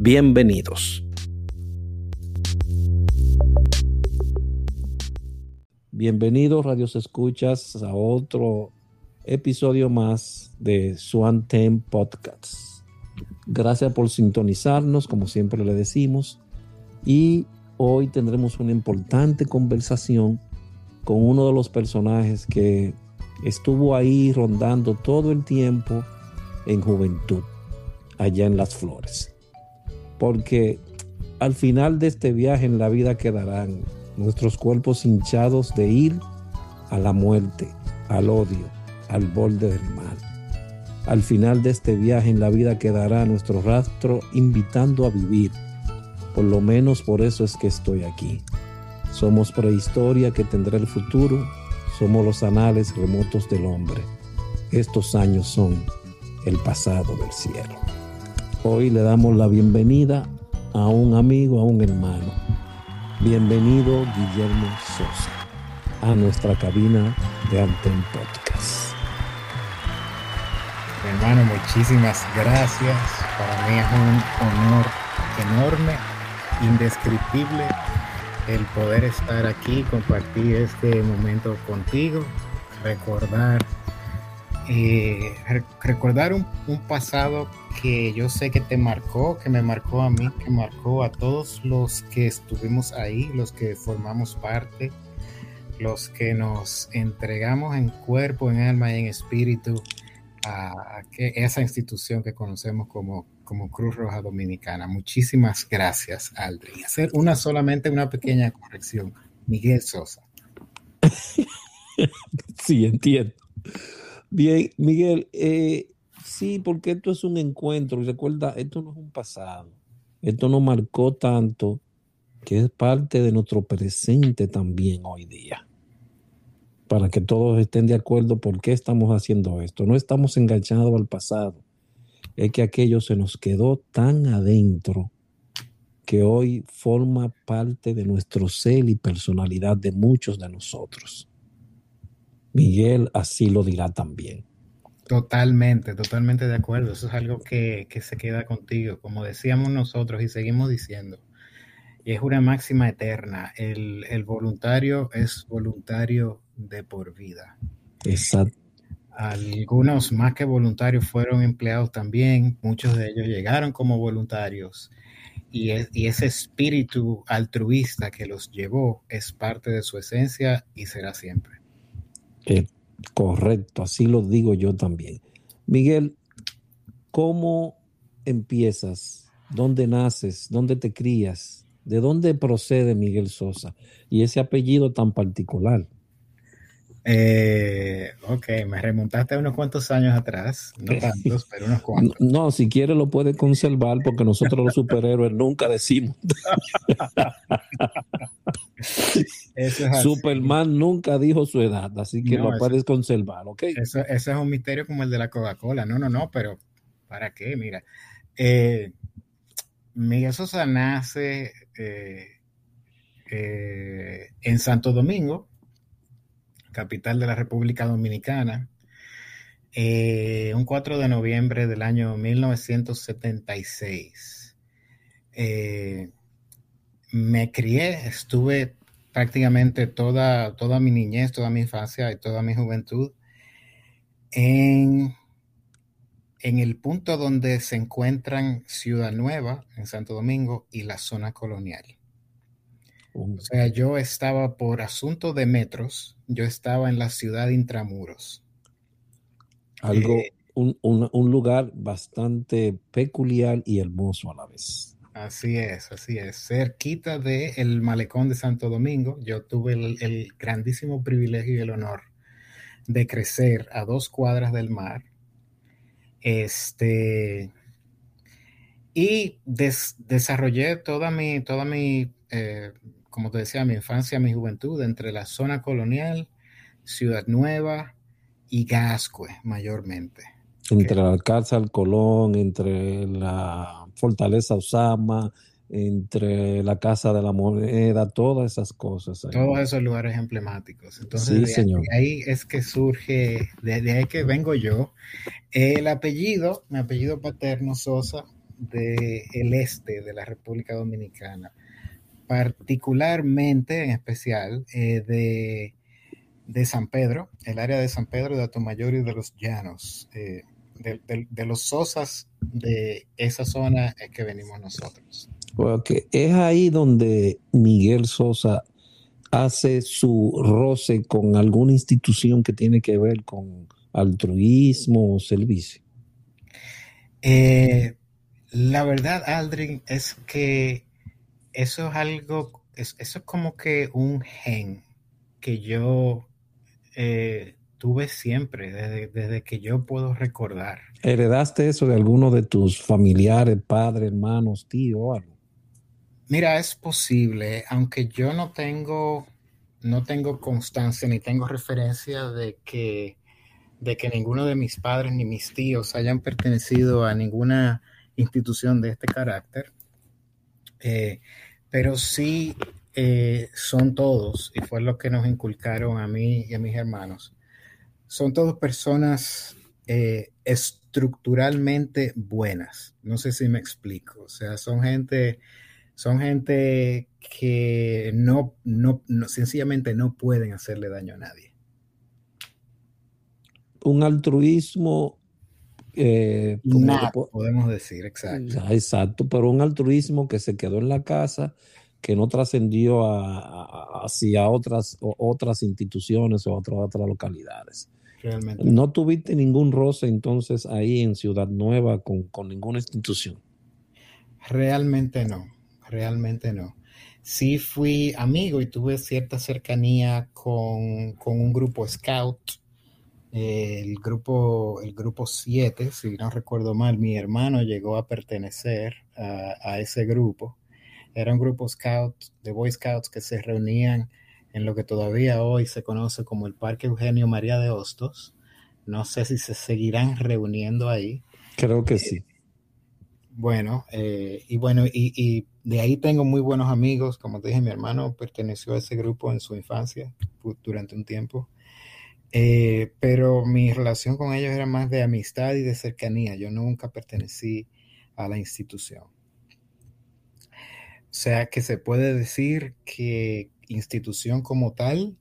Bienvenidos. Bienvenidos, radios escuchas, a otro episodio más de Swan Ten Podcasts. Gracias por sintonizarnos, como siempre le decimos. Y hoy tendremos una importante conversación con uno de los personajes que estuvo ahí rondando todo el tiempo en juventud, allá en las flores porque al final de este viaje en la vida quedarán nuestros cuerpos hinchados de ir a la muerte, al odio, al borde del mal. Al final de este viaje en la vida quedará nuestro rastro invitando a vivir. Por lo menos por eso es que estoy aquí. Somos prehistoria que tendrá el futuro. Somos los anales remotos del hombre. Estos años son el pasado del cielo. Hoy le damos la bienvenida a un amigo, a un hermano. Bienvenido Guillermo Sosa a nuestra cabina de Anten Podcast. Hermano, muchísimas gracias. Para mí es un honor enorme, indescriptible el poder estar aquí, compartir este momento contigo, recordar eh, recordar un, pasado que yo sé que te marcó, que me marcó a mí, que marcó a todos los que estuvimos ahí, los que formamos parte, los que nos entregamos en cuerpo, en alma y en espíritu a, esa institución que conocemos como, como Cruz Roja Dominicana. Muchísimas gracias, Aldrin. Hacer una solamente una pequeña corrección. Miguel Sosa. sí, entiendo. Bien, Miguel, eh, sí, porque esto es un encuentro recuerda, esto no es un pasado, esto nos marcó tanto que es parte de nuestro presente también hoy día. Para que todos estén de acuerdo por qué estamos haciendo esto. No estamos enganchados al pasado, es que aquello se nos quedó tan adentro que hoy forma parte de nuestro ser y personalidad de muchos de nosotros. Miguel así lo dirá también. Totalmente, totalmente de acuerdo. Eso es algo que, se queda contigo, como decíamos nosotros y seguimos diciendo. Y es una máxima eterna. El, voluntario es voluntario de por vida. Exacto. Algunos más que voluntarios fueron empleados también, muchos de ellos llegaron como voluntarios y, y, ese espíritu altruista que los llevó es parte de su esencia y será siempre. Correcto, así lo digo yo también. Miguel, ¿cómo empiezas? ¿Dónde naces? ¿Dónde te crías? ¿De dónde procede Miguel Sosa? Y ese apellido tan particular. Eh, ok, me remontaste unos cuantos años atrás, no tantos, pero unos cuantos. No, si quieres lo puedes conservar porque nosotros los superhéroes nunca decimos. Superman nunca dijo su edad, así que lo puedes conservar, ¿ok? Eso, es un misterio como el de la Coca-Cola. No, no, no, pero ¿para qué? Mira, eh, Miguel Sosa nace eh, eh, en Santo Domingo, capital de la República Dominicana, eh, un 4 de noviembre del año 1976. Eh, me crié, estuve prácticamente toda, toda mi niñez, toda mi infancia y toda mi juventud en, en el punto donde se encuentran Ciudad Nueva, en Santo Domingo, y la zona colonial. O sea, yo estaba por asunto de metros, yo estaba en la ciudad de Intramuros. Algo, eh, un, lugar bastante peculiar y hermoso a la vez. Así es, así es. Cerquita del el malecón de Santo Domingo, yo tuve el, grandísimo privilegio y el honor de crecer a dos cuadras del mar. Este, Y desarrollé toda mi, toda mi eh, como te decía, mi infancia, mi juventud, entre la zona colonial, Ciudad Nueva y Gascue, mayormente. Entre la Alcázar Colón, entre la Fortaleza Osama, entre la Casa de la Moneda, todas esas cosas. Todos esos lugares emblemáticos. Entonces, sí, de, ahí es que surge, desde ahí que vengo yo. El apellido, mi apellido paterno, Sosa, del el este de la República Dominicana, particularmente, en especial, eh, de, de, San Pedro, el área de San Pedro, de Atomayor y de los Llanos. Eh, de, los Sosas de esa zona es que venimos nosotros. Porque es ahí donde Miguel Sosa hace su roce con alguna institución que tiene que ver con altruismo o servicio. Eh, la verdad, Aldrin, es que eso es algo, eso es como que un gen que yo eh, tuve siempre, desde, que yo puedo recordar. ¿Heredaste eso de alguno de tus familiares, padres, hermanos, tíos o algo? Mira, es posible, aunque yo no tengo, no tengo constancia ni tengo referencia de que, de que ninguno de mis padres ni mis tíos hayan pertenecido a ninguna institución de este carácter. Eh, pero sí eh, son todos, y fue lo que nos inculcaron a mí y a mis hermanos, son todos personas eh, estructuralmente buenas. No sé si me explico. O sea, son gente, son gente que no, no, sencillamente no pueden hacerle daño a nadie. Un altruismo. Eh, podemos decir, exacto. Exacto, pero un altruismo que se quedó en la casa, que no trascendió hacia otras, otras instituciones o otras, otras localidades. Realmente. No tuviste ningún roce entonces ahí en Ciudad Nueva con, ninguna institución. Realmente no, realmente no. Sí fui amigo y tuve cierta cercanía con, un grupo scout, el grupo el grupo 7, si no recuerdo mal, mi hermano llegó a pertenecer a, a ese grupo. Era un grupo scout de Boy Scouts que se reunían en lo que todavía hoy se conoce como el Parque Eugenio María de Hostos. No sé si se seguirán reuniendo ahí. Creo que sí. Bueno, eh, y bueno, y, de ahí tengo muy buenos amigos. Como te dije, mi hermano perteneció a ese grupo en su infancia durante un tiempo. Eh, pero mi relación con ellos era más de amistad y de cercanía. Yo nunca pertenecí a la institución. O sea que se puede decir que institución como tal,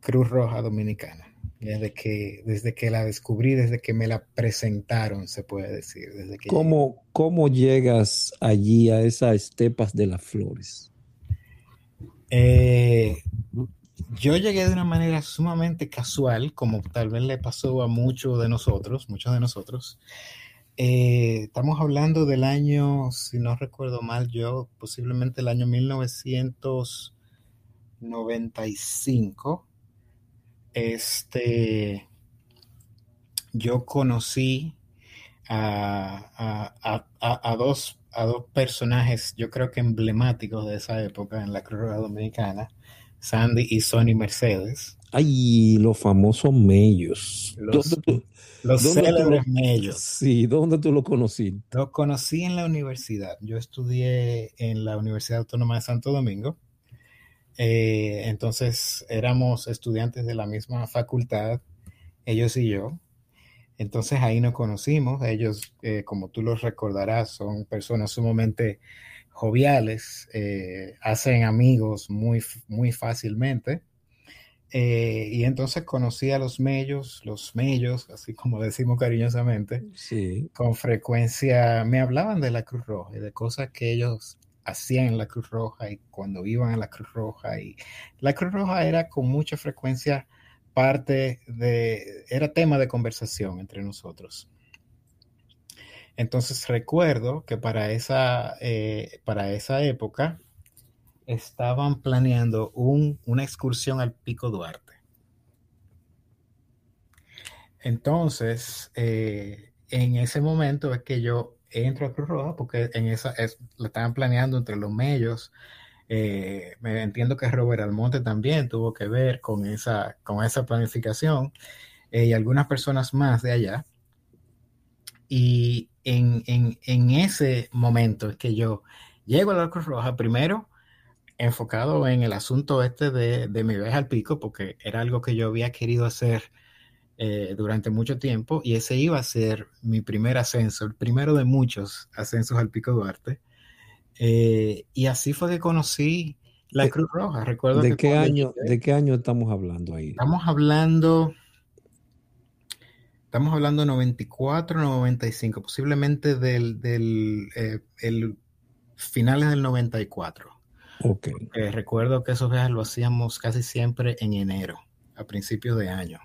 Cruz Roja Dominicana. Desde que, desde que la descubrí, desde que me la presentaron, se puede decir. Desde que ¿Cómo, ¿Cómo llegas allí a esas estepas de las flores? Eh, yo llegué de una manera sumamente casual, como tal vez le pasó a muchos de nosotros, muchos de nosotros. Eh, estamos hablando del año, si no recuerdo mal yo, posiblemente el año 1900. 95, este, yo conocí a, dos, a dos personajes, yo creo que emblemáticos de esa época en la Cruz Dominicana, Sandy y Sonny Mercedes. Ay, los famosos mellos. Los, los célebres mellos. Sí, ¿dónde tú lo conociste? Los conocí en la universidad. Yo estudié en la Universidad Autónoma de Santo Domingo eh, entonces éramos estudiantes de la misma facultad, ellos y yo. Entonces ahí nos conocimos. Ellos, eh, como tú los recordarás, son personas sumamente joviales, eh, hacen amigos muy, muy fácilmente. y entonces conocí a los mellos, los mellos, así como decimos cariñosamente, sí. con frecuencia me hablaban de la Cruz Roja y de cosas que ellos hacían en la Cruz Roja y cuando iban a la Cruz Roja. Y la Cruz Roja era con mucha frecuencia parte de, era tema de conversación entre nosotros. Entonces recuerdo que para esa, eh, para esa época estaban planeando una excursión al Pico Duarte. Entonces, eh, en ese momento es que yo entro a Cruz Roja porque en esa es, lo estaban planeando entre los medios. Eh, me entiendo que Robert Almonte también tuvo que ver con esa, con esa planificación y algunas personas más de allá. Y en, en, en, ese momento es que yo llego a la Cruz Roja primero enfocado en el asunto este de, de mi viaje al pico, porque era algo que yo había querido hacer eh, durante mucho tiempo y ese iba a ser mi primer ascenso, el primero de muchos ascensos al Pico Duarte. Eh, y así fue que conocí la Cruz Roja. Recuerdo ¿De, qué año, ¿De qué año estamos hablando ahí? Estamos hablando, estamos hablando 94, 95, posiblemente del, del eh, el finales del 94. Ok. recuerdo que esos viajes lo hacíamos casi siempre en enero, a principios de año.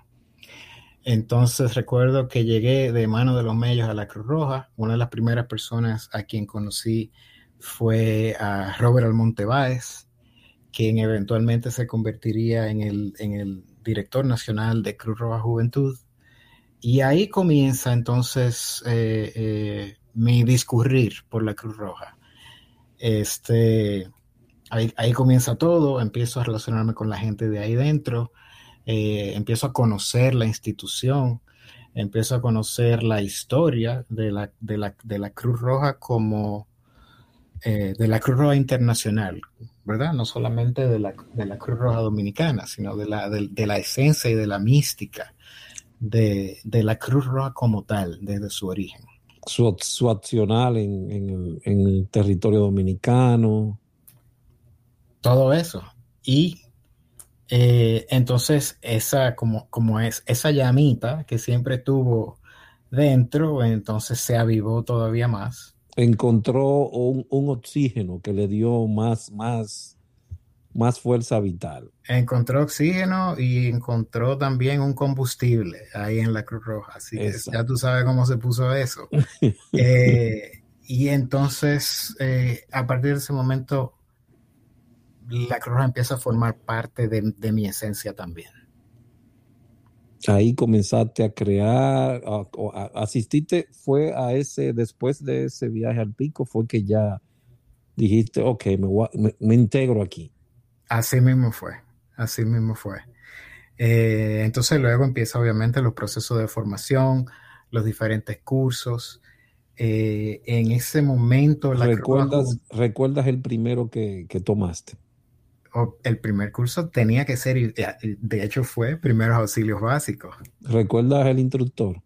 Entonces recuerdo que llegué de mano de los medios a la Cruz Roja. Una de las primeras personas a quien conocí fue a Robert Almonte Báez, quien eventualmente se convertiría en el, en el director nacional de Cruz Roja Juventud. Y ahí comienza entonces eh, eh, mi discurrir por la Cruz Roja. Este, ahí, comienza todo, empiezo a relacionarme con la gente de ahí dentro eh, empiezo a conocer la institución, empiezo a conocer la historia de la, de la, de la Cruz Roja como de la Cruz Roja Internacional, ¿verdad? No solamente de la, de la Cruz Roja Dominicana, sino de la, de la esencia y de la mística de, de, la Cruz Roja como tal, desde su origen. Su, su accional en, en, el, en el territorio dominicano. Todo eso. Y eh, entonces, esa, como, como es, esa llamita que siempre tuvo dentro, entonces se avivó todavía más. Encontró un, un oxígeno que le dio más, más, más fuerza vital. Encontró oxígeno y encontró también un combustible ahí en la Cruz Roja. Así que ya tú sabes cómo se puso eso. eh, y entonces, eh, a partir de ese momento, la Cruz Roja empieza a formar parte de, de, mi esencia también. Ahí comenzaste a crear, a, a, asististe, fue a ese, después de ese viaje al pico, fue que ya dijiste, ok, me, me, me integro aquí. Así mismo fue, así mismo fue. Eh, entonces luego empieza obviamente los procesos de formación, los diferentes cursos. Eh, en ese momento... La ¿Recuerdas, ¿Recuerdas el primero que, que tomaste? el primer curso tenía que ser, de hecho fue primeros auxilios básicos. ¿Recuerdas el instructor?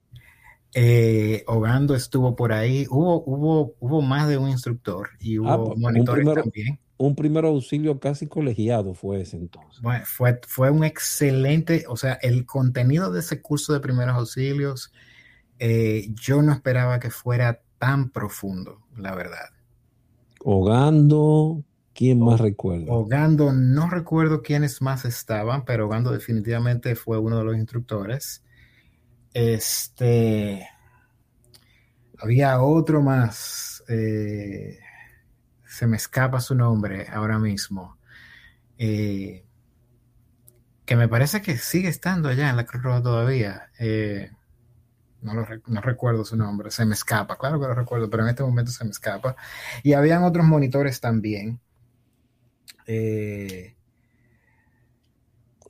Eh, Ogando estuvo por ahí, hubo, hubo, hubo más de un instructor y hubo ah, monitores un primero, también. Un primer auxilio casi colegiado fue ese entonces. Bueno, fue, fue un excelente, o sea, el contenido de ese curso de primeros auxilios, eh, yo no esperaba que fuera tan profundo, la verdad. Ogando, ¿Quién más recuerda? Ogando, no recuerdo quiénes más estaban, pero Ogando definitivamente fue uno de los instructores. Este. Había otro más. Eh, se me escapa su nombre ahora mismo. Eh, que me parece que sigue estando allá en la Cruz Roja todavía. Eh, no, lo, no, recuerdo su nombre, se me escapa, claro que lo recuerdo, pero en este momento se me escapa. Y habían otros monitores también. Eh,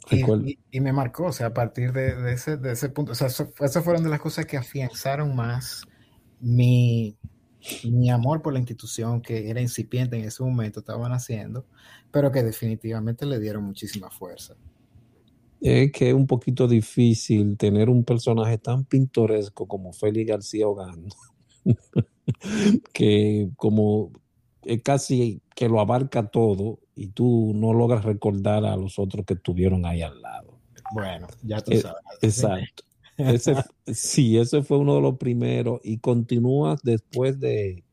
y, y, y, me marcó, o sea, a partir de, de, ese, de ese, punto, o sea, eso, esas fueron de las cosas que afianzaron más mi, mi amor por la institución que era incipiente en ese momento, estaban haciendo, pero que definitivamente le dieron muchísima fuerza. Es que es un poquito difícil tener un personaje tan pintoresco como Félix García Ogando, que como es casi que lo abarca todo y tú no logras recordar a los otros que estuvieron ahí al lado. Bueno, ya tú Eh, sabes. exacto. Sí, ese fue uno de los primeros y continúas después de,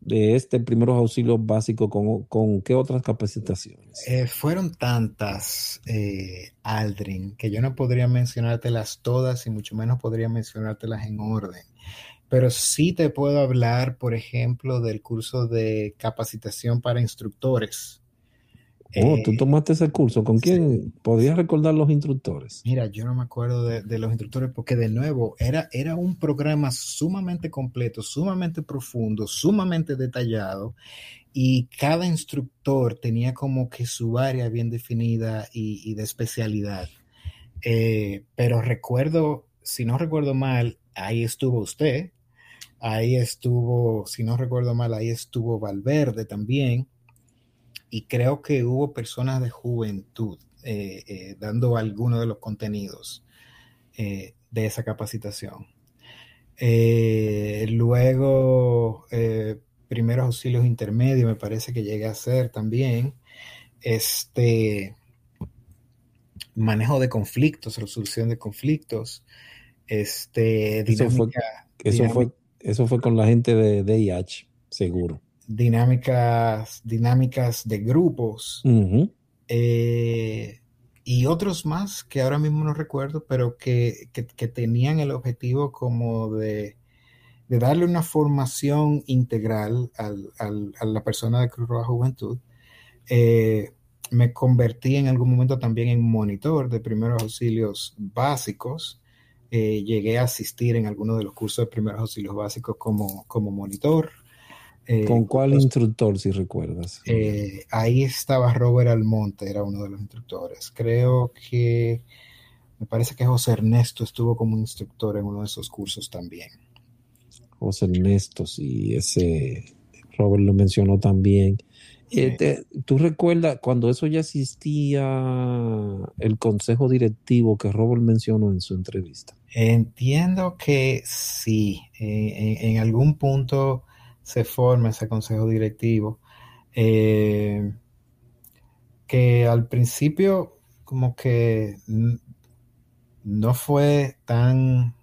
de este primeros auxilios básicos con, con qué otras capacitaciones. Eh, fueron tantas, eh, Aldrin, que yo no podría mencionártelas todas y mucho menos podría mencionártelas en orden. Pero sí te puedo hablar, por ejemplo, del curso de capacitación para instructores Oh, tú tomaste ese curso. ¿Con quién? ¿Podrías recordar los instructores? Mira, yo no me acuerdo de, los instructores porque de nuevo era, era un programa sumamente completo, sumamente profundo, sumamente detallado y cada instructor tenía como que su área bien definida y, de especialidad. Eh, pero recuerdo, si no recuerdo mal, ahí estuvo usted, ahí estuvo, si no recuerdo mal, ahí estuvo Valverde también y creo que hubo personas de juventud eh, eh, dando algunos de los contenidos eh, de esa capacitación. luego, primeros auxilios intermedios, me parece que llegué a hacer también. Este manejo de conflictos, resolución de conflictos, este, dinámica, eso fue, eso fue, con la gente de DIH, seguro dinámicas, dinámicas de grupos eh, y otros más que ahora mismo no recuerdo, pero que, tenían el objetivo como de, darle una formación integral a la persona de Cruz Roja Juventud. Eh, me convertí en algún momento también en monitor de primeros auxilios básicos. Eh, llegué a asistir en algunos de los cursos de primeros auxilios básicos como, como monitor. Eh, ¿Con cuál instructor, si recuerdas? Eh, ahí estaba Robert Almonte, era uno de los instructores. Creo que, me parece que José Ernesto estuvo como instructor en uno de esos cursos también. José Ernesto, sí, ese Robert lo mencionó también. Eh, ¿Tú recuerdas cuando eso ya existía el consejo directivo que Robert mencionó en su entrevista? Entiendo que sí, en algún punto se forma ese consejo directivo, eh, que al principio como que no fue tan,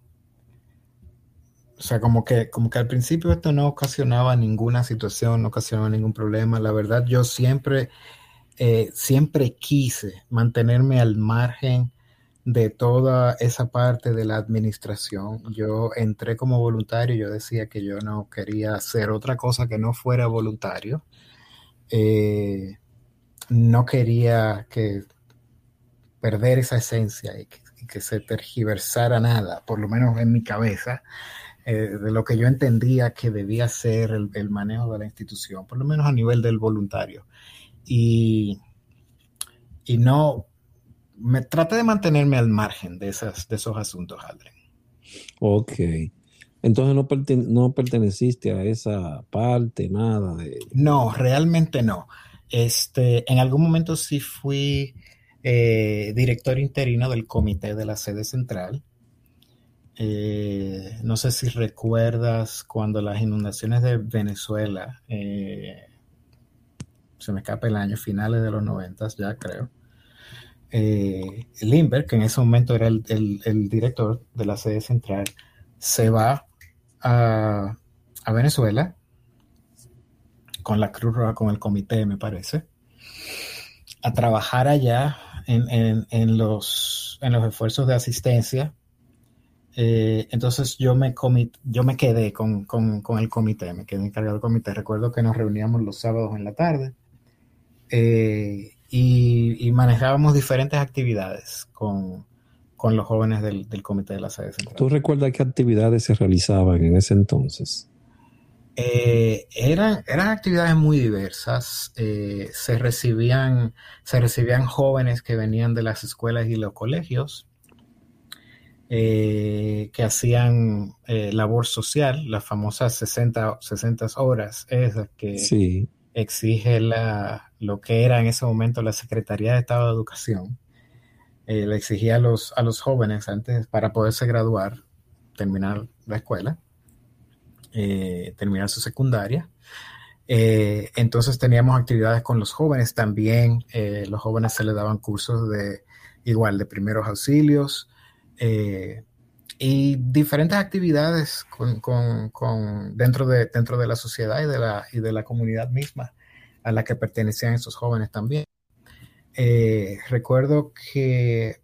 o sea, como que, como que al principio esto no ocasionaba ninguna situación, no ocasionaba ningún problema. La verdad, yo siempre, eh, siempre quise mantenerme al margen de toda esa parte de la administración. Yo entré como voluntario, yo decía que yo no quería hacer otra cosa que no fuera voluntario. Eh, no quería que perder esa esencia y que, se tergiversara nada, por lo menos en mi cabeza, eh, de lo que yo entendía que debía ser el, el, manejo de la institución, por lo menos a nivel del voluntario. Y, y no, me traté de mantenerme al margen de, esas, de esos asuntos, Aldrin. Ok. Entonces no, no perteneciste a esa parte, nada de... No, realmente no. Este, en algún momento sí fui eh, director interino del comité de la sede central. Eh, no sé si recuerdas cuando las inundaciones de Venezuela, eh, se me escapa el año, finales de los noventas ya creo, eh, Lindbergh, que en ese momento era el, director de la sede central, se va a, Venezuela con la Cruz Roja, con el comité, me parece, a trabajar allá en, los, en los esfuerzos de asistencia. Eh, entonces yo me, yo me quedé con, el comité, me quedé encargado del comité. Recuerdo que nos reuníamos los sábados en la tarde. Eh, y, manejábamos diferentes actividades con, los jóvenes del, comité de la sede central. ¿Tú recuerdas qué actividades se realizaban en ese entonces? Eh, eran, eran actividades muy diversas. Eh, se, recibían, se recibían jóvenes que venían de las escuelas y los colegios, eh, que hacían labor social, las famosas 60, 60 horas esas que sí exige la, lo que era en ese momento la Secretaría de Estado de Educación. Eh, le exigía a los, a los jóvenes antes para poderse graduar, terminar la escuela, eh, terminar su secundaria. Eh, entonces teníamos actividades con los jóvenes también. los jóvenes se les daban cursos de igual de primeros auxilios y diferentes actividades con, dentro, de, dentro de la sociedad y de la, y de la comunidad misma a la que pertenecían esos jóvenes también. Eh, recuerdo que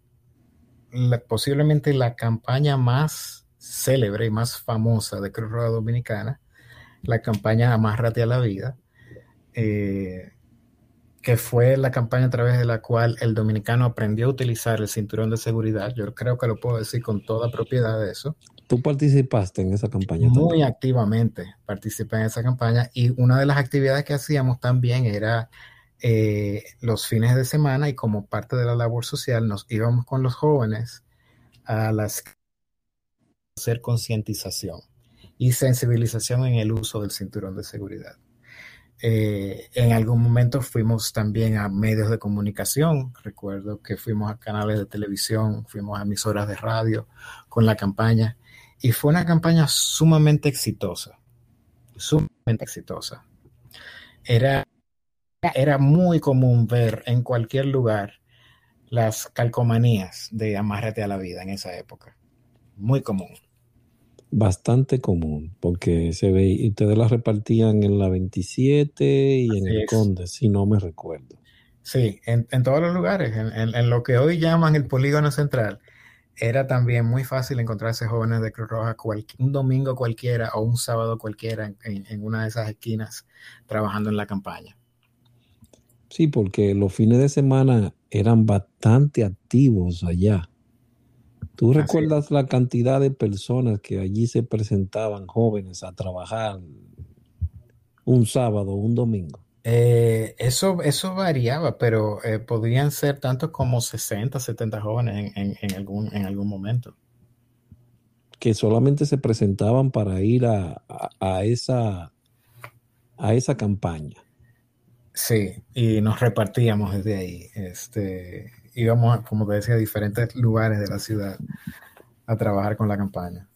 posiblemente la campaña más célebre y más famosa de Cruz Roja Dominicana, la campaña Amárrate a la Vida, eh, que fue la campaña a través de la cual el dominicano aprendió a utilizar el cinturón de seguridad. Yo creo que lo puedo decir con toda propiedad de eso. ¿Tú participaste en esa campaña? Muy activamente participé en esa campaña y una de las actividades que hacíamos también era eh, los fines de semana y como parte de la labor social nos íbamos con los jóvenes a las hacer concientización y sensibilización en el uso del cinturón de seguridad. Eh, en algún momento fuimos también a medios de comunicación. Recuerdo que fuimos a canales de televisión, fuimos a emisoras de radio con la campaña. Y fue una campaña sumamente exitosa. Sumamente exitosa. Era, era muy común ver en cualquier lugar las calcomanías de Amárrate a la vida en esa época. Muy común bastante común, porque se ve, y ustedes las repartían en la 27 y en el Conde, si no me recuerdo. Sí, en, todos los lugares, en, lo que hoy llaman el polígono central, era también muy fácil encontrarse jóvenes de Cruz Roja un domingo cualquiera o un sábado cualquiera en, una de esas esquinas trabajando en la campaña. Sí, porque los fines de semana eran bastante activos allá. ¿Tú recuerdas la cantidad de personas que allí se presentaban jóvenes a trabajar un sábado, un domingo? Eh, eso, eso variaba, pero eh, podrían ser tantos como 60, 70 jóvenes en, algún, en algún momento. Que solamente se presentaban para ir a, esa, a esa campaña. Sí, y nos repartíamos desde ahí. Este, íbamos, como te decía, a diferentes lugares de la ciudad a trabajar con la campaña.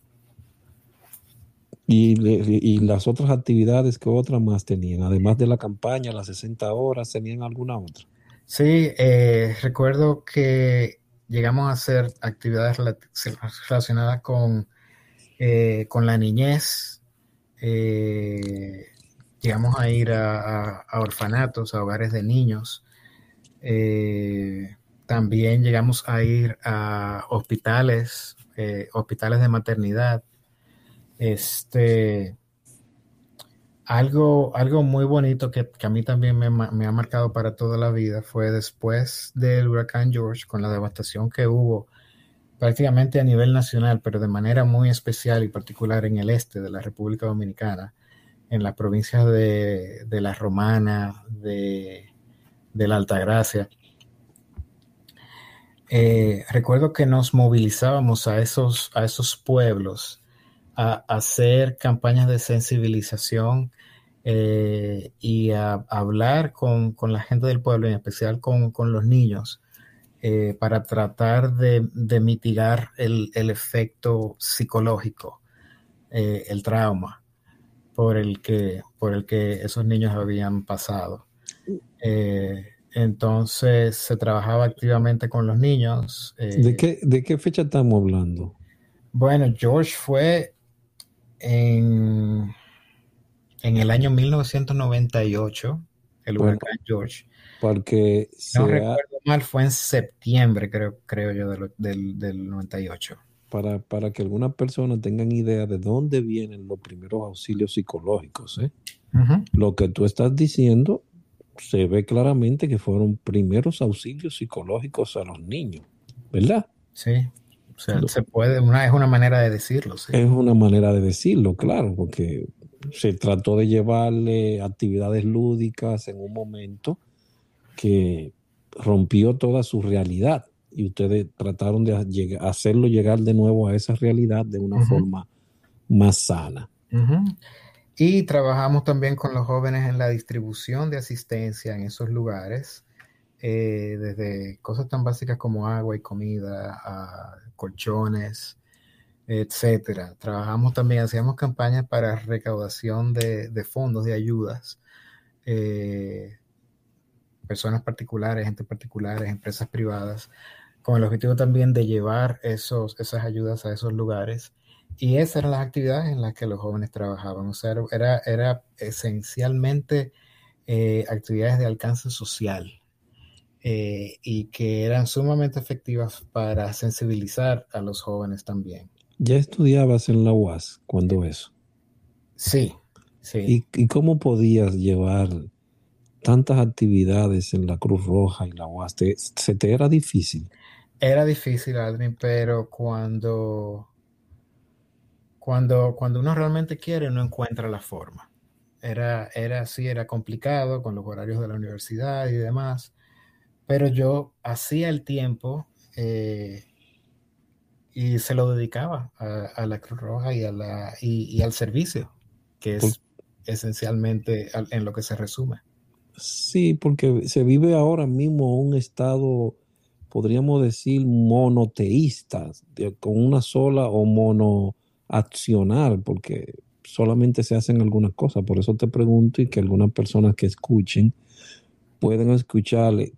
¿Y, las otras actividades que otras más tenían? Además de la campaña, las 60 horas, ¿tenían alguna otra? Sí, eh, recuerdo que llegamos a hacer actividades relacionadas con, eh, con la niñez. Eh, llegamos a ir a, orfanatos, a hogares de niños. También llegamos a ir a hospitales, eh, hospitales de maternidad. Este, algo, algo muy bonito que, a mí también me, ha marcado para toda la vida fue después del huracán George, con la devastación que hubo prácticamente a nivel nacional, pero de manera muy especial y particular en el este de la República Dominicana, en las provincias de, La Romana, de, de la Altagracia. Eh, recuerdo que nos movilizábamos a esos, a esos pueblos a, hacer campañas de sensibilización eh, y a, hablar con, la gente del pueblo, en especial con, los niños, eh, para tratar de, mitigar el, efecto psicológico, el trauma por el, que, por el que esos niños habían pasado. Entonces se trabajaba activamente con los niños. ¿De, eh, qué, ¿De qué fecha estamos hablando? Bueno, George fue en, en el año 1998, el huracán George. Porque no recuerdo mal, fue en septiembre, creo, creo yo, del, del, 98. Para, para, que algunas personas tengan idea de dónde vienen los primeros auxilios psicológicos. ¿eh? Lo que tú estás diciendo se ve claramente que fueron primeros auxilios psicológicos a los niños, ¿verdad? Sí, o sea, se puede, una, es una manera de decirlo. Sí. Es una manera de decirlo, claro, porque se trató de llevarle actividades lúdicas en un momento que rompió toda su realidad y ustedes trataron de hacerlo llegar de nuevo a esa realidad de una forma más sana. Y trabajamos también con los jóvenes en la distribución de asistencia en esos lugares, eh, desde cosas tan básicas como agua y comida, a colchones, etcétera. Trabajamos también, hacíamos campañas para recaudación de, fondos, de ayudas, eh, personas particulares, gente particulares, empresas privadas, con el objetivo también de llevar esos, esas ayudas a esos lugares y esas eran las actividades en las que los jóvenes trabajaban. O sea, era, era esencialmente eh, actividades de alcance social eh, y que eran sumamente efectivas para sensibilizar a los jóvenes también. ¿Ya estudiabas en la UAS cuando eso? Sí, sí. ¿Y, cómo podías llevar tantas actividades en la Cruz Roja y la UAS, ¿se te era difícil? Era difícil, Adrián, pero cuando, cuando, cuando uno realmente quiere, no encuentra la forma. Era, era así, era complicado con los horarios de la universidad y demás, pero yo hacía el tiempo eh, y se lo dedicaba a, la Cruz Roja y, a la, y, al servicio, que es esencialmente en lo que se resume. Sí, porque se vive ahora mismo un estado, podríamos decir, monoteísta, con una sola o monoaccional, porque solamente se hacen algunas cosas. Por eso te pregunto y que algunas personas que escuchen pueden escucharle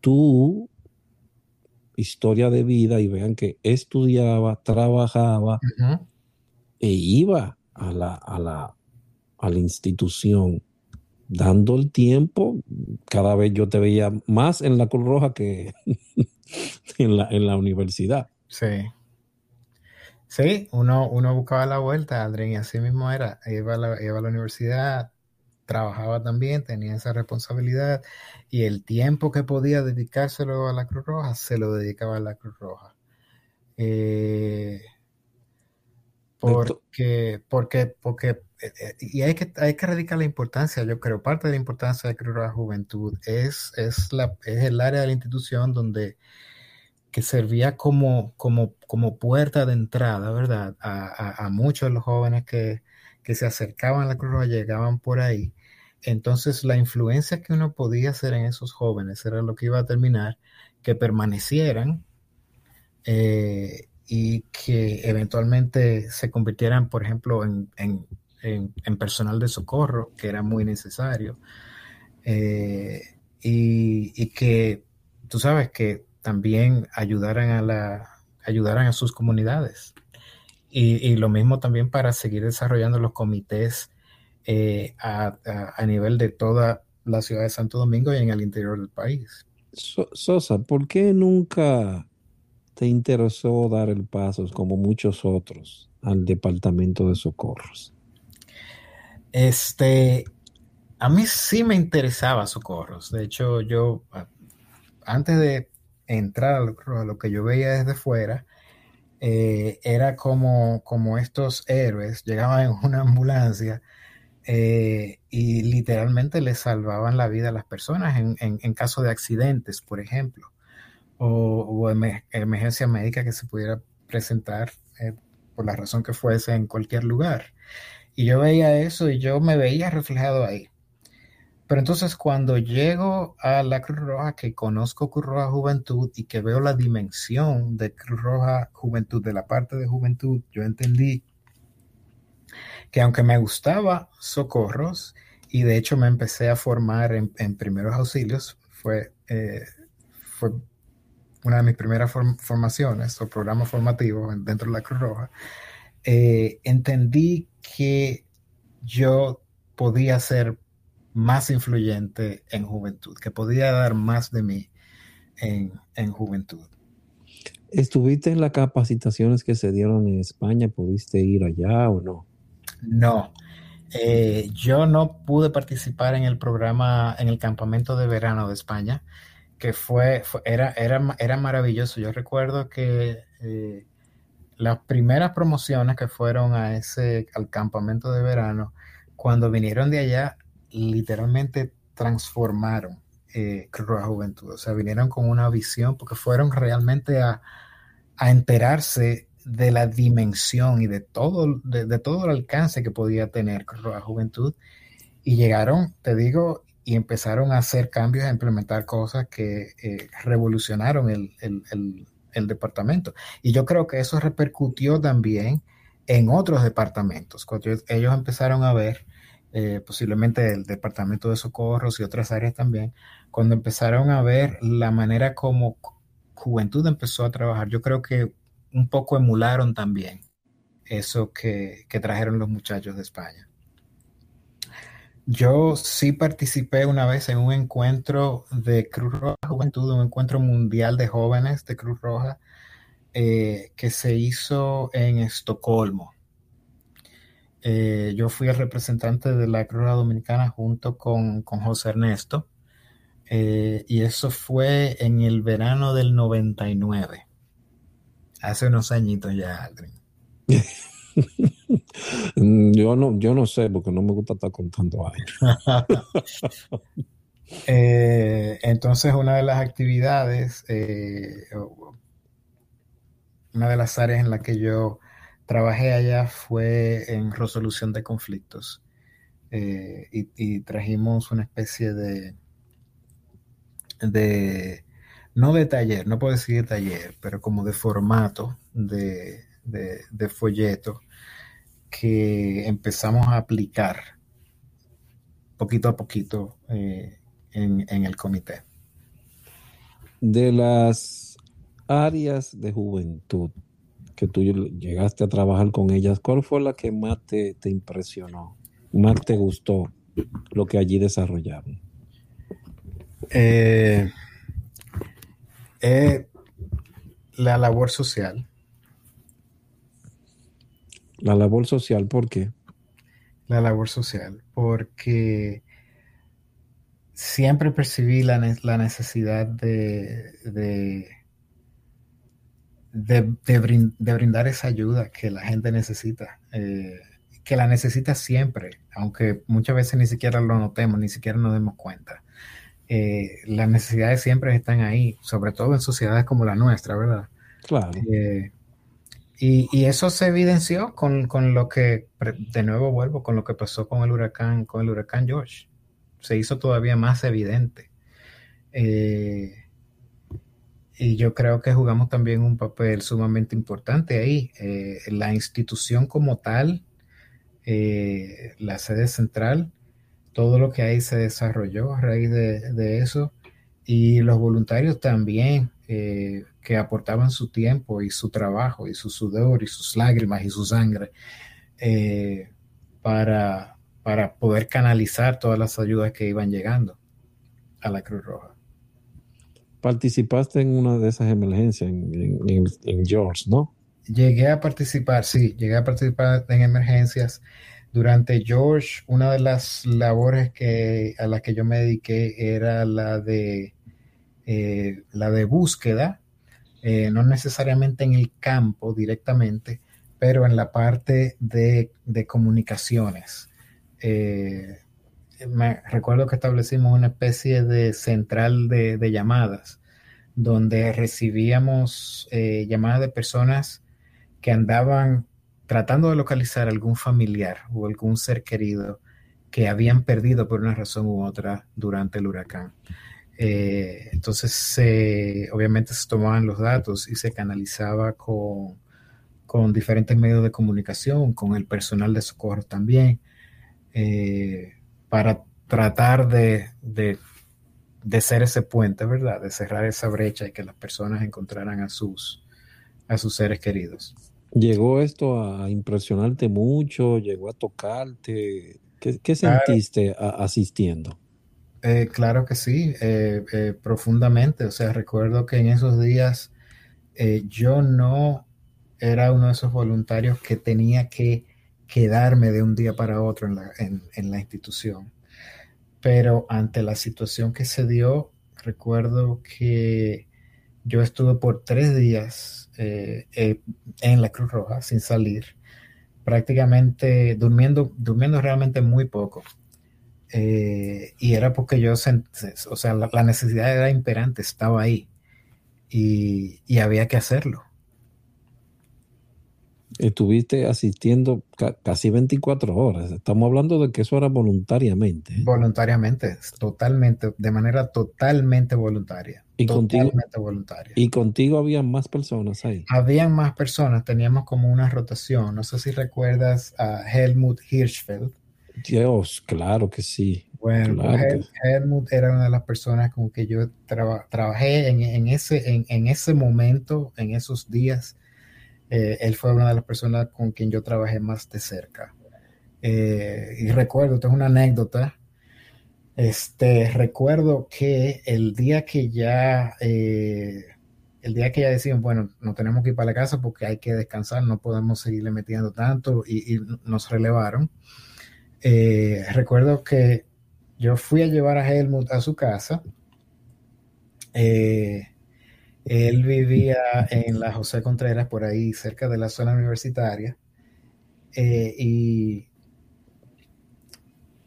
tu historia de vida y vean que estudiaba, trabajaba e iba a la, a la, a la institución dando el tiempo, cada vez yo te veía más en la Cruz Roja que en, la, en la universidad. Sí. Sí, uno, uno buscaba la vuelta, Adrián, y así mismo era. Iba a, la, iba a la universidad, trabajaba también, tenía esa responsabilidad, y el tiempo que podía dedicárselo a la Cruz Roja, se lo dedicaba a la Cruz Roja. Eh, porque, porque, porque, eh, eh, y hay que, hay que radicar la importancia, yo creo, parte de la importancia de Cruz Roja Juventud es, es, la, es el área de la institución donde que servía como, como, como puerta de entrada, ¿verdad? A, muchos de los jóvenes que, que, se acercaban a la Cruz Roja, llegaban por ahí. Entonces, la influencia que uno podía hacer en esos jóvenes era lo que iba a terminar que permanecieran eh, y que eventualmente se convirtieran, por ejemplo, en, personal de socorro, que era muy necesario, eh, y, que tú sabes que también ayudaran a, la, ayudaran a sus comunidades. Y, lo mismo también para seguir desarrollando los comités eh, a, nivel de toda la ciudad de Santo Domingo y en el interior del país. Sosa, ¿por qué nunca te interesó dar el paso, como muchos otros, al departamento de socorros? Este, a mí sí me interesaba socorros. De hecho, yo, antes de entrar a lo, que yo veía desde fuera, eh, era como, como estos héroes llegaban en una ambulancia eh, y literalmente le salvaban la vida a las personas en, en caso de accidentes, por ejemplo o, emergencia médica que se pudiera presentar eh, por la razón que fuese en cualquier lugar. Y yo veía eso y yo me veía reflejado ahí. Pero entonces cuando llego a la Cruz Roja, que conozco Cruz Roja Juventud y que veo la dimensión de Cruz Roja Juventud, de la parte de juventud, yo entendí que aunque me gustaba socorros, y de hecho me empecé a formar en, primeros auxilios, fue, eh, fue una de mis primeras formaciones o programas formativos dentro de la Cruz Roja, eh, entendí que yo podía ser más influyente en juventud, que podía dar más de mí en, juventud. ¿Estuviste en las capacitaciones que se dieron en España? ¿Pudiste ir allá o no? No. Eh, yo no pude participar en el programa, en el campamento de verano de España que fue, era, era, era, maravilloso. Yo recuerdo que eh, las primeras promociones que fueron a ese, al campamento de verano, cuando vinieron de allá, literalmente transformaron eh, Cruz Juventud. O sea, vinieron con una visión porque fueron realmente a, enterarse de la dimensión y de todo, de, todo el alcance que podía tener Cruz Juventud. Y llegaron, te digo, y empezaron a hacer cambios, a implementar cosas que eh, revolucionaron el, departamento. Y yo creo que eso repercutió también en otros departamentos. Cuando ellos empezaron a ver, eh, posiblemente el departamento de socorros y otras áreas también, cuando empezaron a ver la manera como juventud empezó a trabajar, yo creo que un poco emularon también eso que trajeron los muchachos de España. Yo sí participé una vez en un encuentro de Cruz Roja Juventud, un encuentro mundial de jóvenes de Cruz Roja eh, que se hizo en Estocolmo. Eh, yo fui el representante de la Cruz Dominicana junto con, José Ernesto. Eh, y eso fue en el verano del 99. Hace unos añitos ya, Aldrin. yo no, yo no sé porque no me gusta estar contando años. Eh, entonces, una de las actividades, una de las áreas en las que yo trabajé allá fue en resolución de conflictos eh, y, trajimos una especie de, de, no de taller, no puedo decir taller, pero como de formato de, folleto que empezamos a aplicar poquito a poquito eh, en, en el comité. De las áreas de juventud que tú llegaste a trabajar con ellas, ¿cuál fue la que más te, impresionó, más te gustó lo que allí desarrollaron? Eh, eh, la labor social. La labor social, ¿por qué? La labor social, porque siempre percibí la, necesidad de de, brindar esa ayuda que la gente necesita, eh, que la necesita siempre, aunque muchas veces ni siquiera lo notemos, ni siquiera nos demos cuenta. Eh, las necesidades siempre están ahí, sobre todo en sociedades como la nuestra, ¿verdad? Claro. Eh, y, eso se evidenció con, con, lo que, de nuevo vuelvo, con lo que pasó con el huracán, con el huracán George. Se hizo todavía más evidente. Eh, y yo creo que jugamos también un papel sumamente importante ahí. Eh, la institución como tal, eh, la sede central, todo lo que ahí se desarrolló a raíz de, eso. Y los voluntarios también, eh, que aportaban su tiempo y su trabajo y su sudor y sus lágrimas y su sangre para, para poder canalizar todas las ayudas que iban llegando a la Cruz Roja participaste en una de esas emergencias en, George, ¿no? Llegué a participar, sí, llegué a participar en emergencias. Durante George, una de las labores que, a las que yo me dediqué era la de, eh, la de búsqueda, eh, no necesariamente en el campo directamente, pero en la parte de, comunicaciones. Eh, me recuerdo que establecimos una especie de central de, llamadas donde recibíamos eh, llamadas de personas que andaban tratando de localizar algún familiar o algún ser querido que habían perdido por una razón u otra durante el huracán. Eh, entonces, obviamente se tomaban los datos y se canalizaba con, diferentes medios de comunicación, con el personal de socorro también. Eh, para tratar de, de, ser ese puente, ¿verdad? De cerrar esa brecha y que las personas encontraran a sus, a sus seres queridos. ¿Llegó esto a impresionarte mucho? ¿Llegó a tocarte? ¿Qué, sentiste asistiendo? Eh, claro que sí, eh, eh, profundamente. O sea, recuerdo que en esos días yo no era uno de esos voluntarios que tenía que quedarme de un día para otro en la, en, la institución. Pero ante la situación que se dio, recuerdo que yo estuve por tres días eh, eh, en la Cruz Roja sin salir, prácticamente durmiendo, durmiendo realmente muy poco. Eh, y era porque yo, o sea, la, necesidad era imperante, estaba ahí y había que hacerlo estuviste asistiendo casi 24 horas. Estamos hablando de que eso era voluntariamente. ¿eh? Voluntariamente, totalmente, de manera totalmente voluntaria. Y totalmente contigo, voluntaria. Y contigo había más personas ahí. Habían más personas, teníamos como una rotación. No sé si recuerdas a Helmut Hirschfeld. Dios, claro que sí. Bueno, pues, Helmut era una de las personas con que yo trabajé en, ese, en, en ese momento, en esos días eh, él fue una de las personas con quien yo trabajé más de cerca. Eh, y recuerdo, tengo una anécdota. Este, recuerdo que el día que ya eh, el día que ya decían, bueno, no tenemos que ir para la casa porque hay que descansar, no podemos seguirle metiendo tanto y, nos relevaron. Recuerdo que yo fui a llevar a Helmut a su casa. Él vivía en la José Contreras, por ahí cerca de la zona universitaria. Eh, y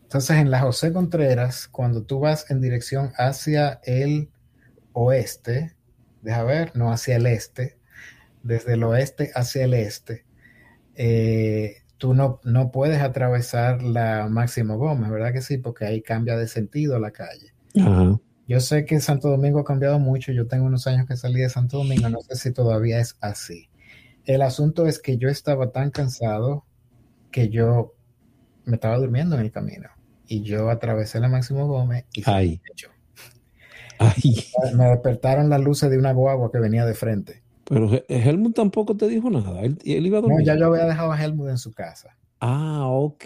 entonces en la José Contreras, cuando tú vas en dirección hacia el oeste, deja ver, no hacia el este, desde el oeste hacia el este, eh, tú no, no puedes atravesar la Máximo Gómez, ¿verdad que sí? Porque ahí cambia de sentido la calle. Yo sé que Santo Domingo ha cambiado mucho, yo tengo unos años que salí de Santo Domingo, no sé si todavía es así. El asunto es que yo estaba tan cansado que yo me estaba durmiendo en el camino y yo atravesé la Máximo Gómez y Ay. Me despertaron las luces de una guagua que venía de frente. Pero Helmut tampoco te dijo nada. Él, iba a dormir. No, ya yo había dejado a Helmut en su casa. Ah, ok,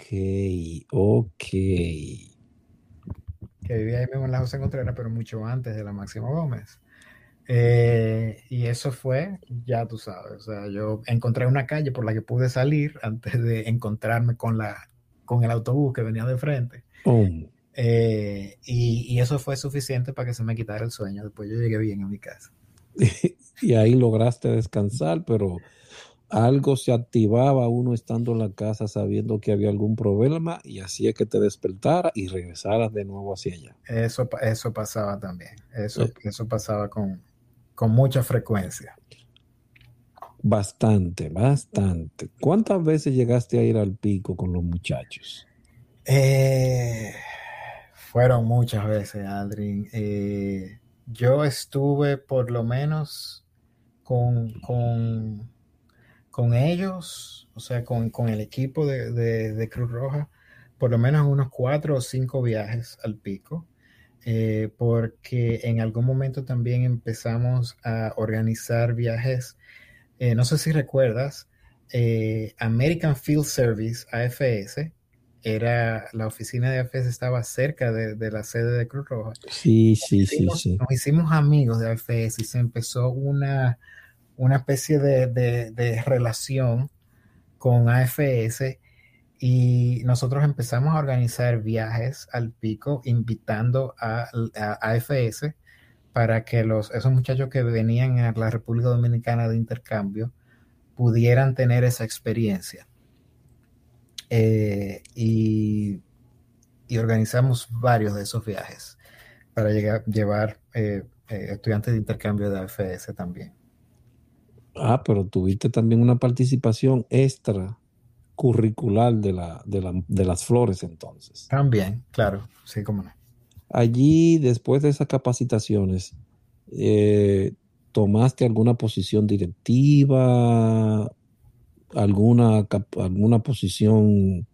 ok. Que vivía ahí mismo en la José Contreras, pero mucho antes de la Máximo Gómez. Eh, y eso fue, ya tú sabes, o sea, yo encontré una calle por la que pude salir antes de encontrarme con, la, con el autobús que venía de frente. Oh. Eh, y, eso fue suficiente para que se me quitara el sueño. Después yo llegué bien a mi casa. y ahí lograste descansar, pero algo se activaba uno estando en la casa sabiendo que había algún problema y hacía que te despertara y regresaras de nuevo hacia allá. Eso, eso pasaba también. Eso, eh. eso pasaba con, con mucha frecuencia. Bastante, bastante. ¿Cuántas veces llegaste a ir al pico con los muchachos? Eh, fueron muchas veces, Aldrin. Eh, yo estuve por lo menos con, con, ellos, o sea, con, el equipo de, Cruz Roja, por lo menos unos cuatro o cinco viajes al pico. Eh, porque en algún momento también empezamos a organizar viajes, eh, no sé si recuerdas, American Field Service, AFS, era la oficina de AFS estaba cerca de, la sede de Cruz Roja. Sí, sí, sí, sí. Nos hicimos amigos de AFS y se empezó una, una especie de, relación con AFS y nosotros empezamos a organizar viajes al pico invitando a, AFS para que los, esos muchachos que venían a la República Dominicana de intercambio pudieran tener esa experiencia. Eh, y, organizamos varios de esos viajes para llegar, llevar eh, eh, estudiantes de intercambio de AFS también. Ah, pero tuviste también una participación extra curricular de, la, de, las flores entonces. También, claro, sí, como no. Allí, después de esas capacitaciones, ¿tomaste alguna posición directiva alguna, alguna posición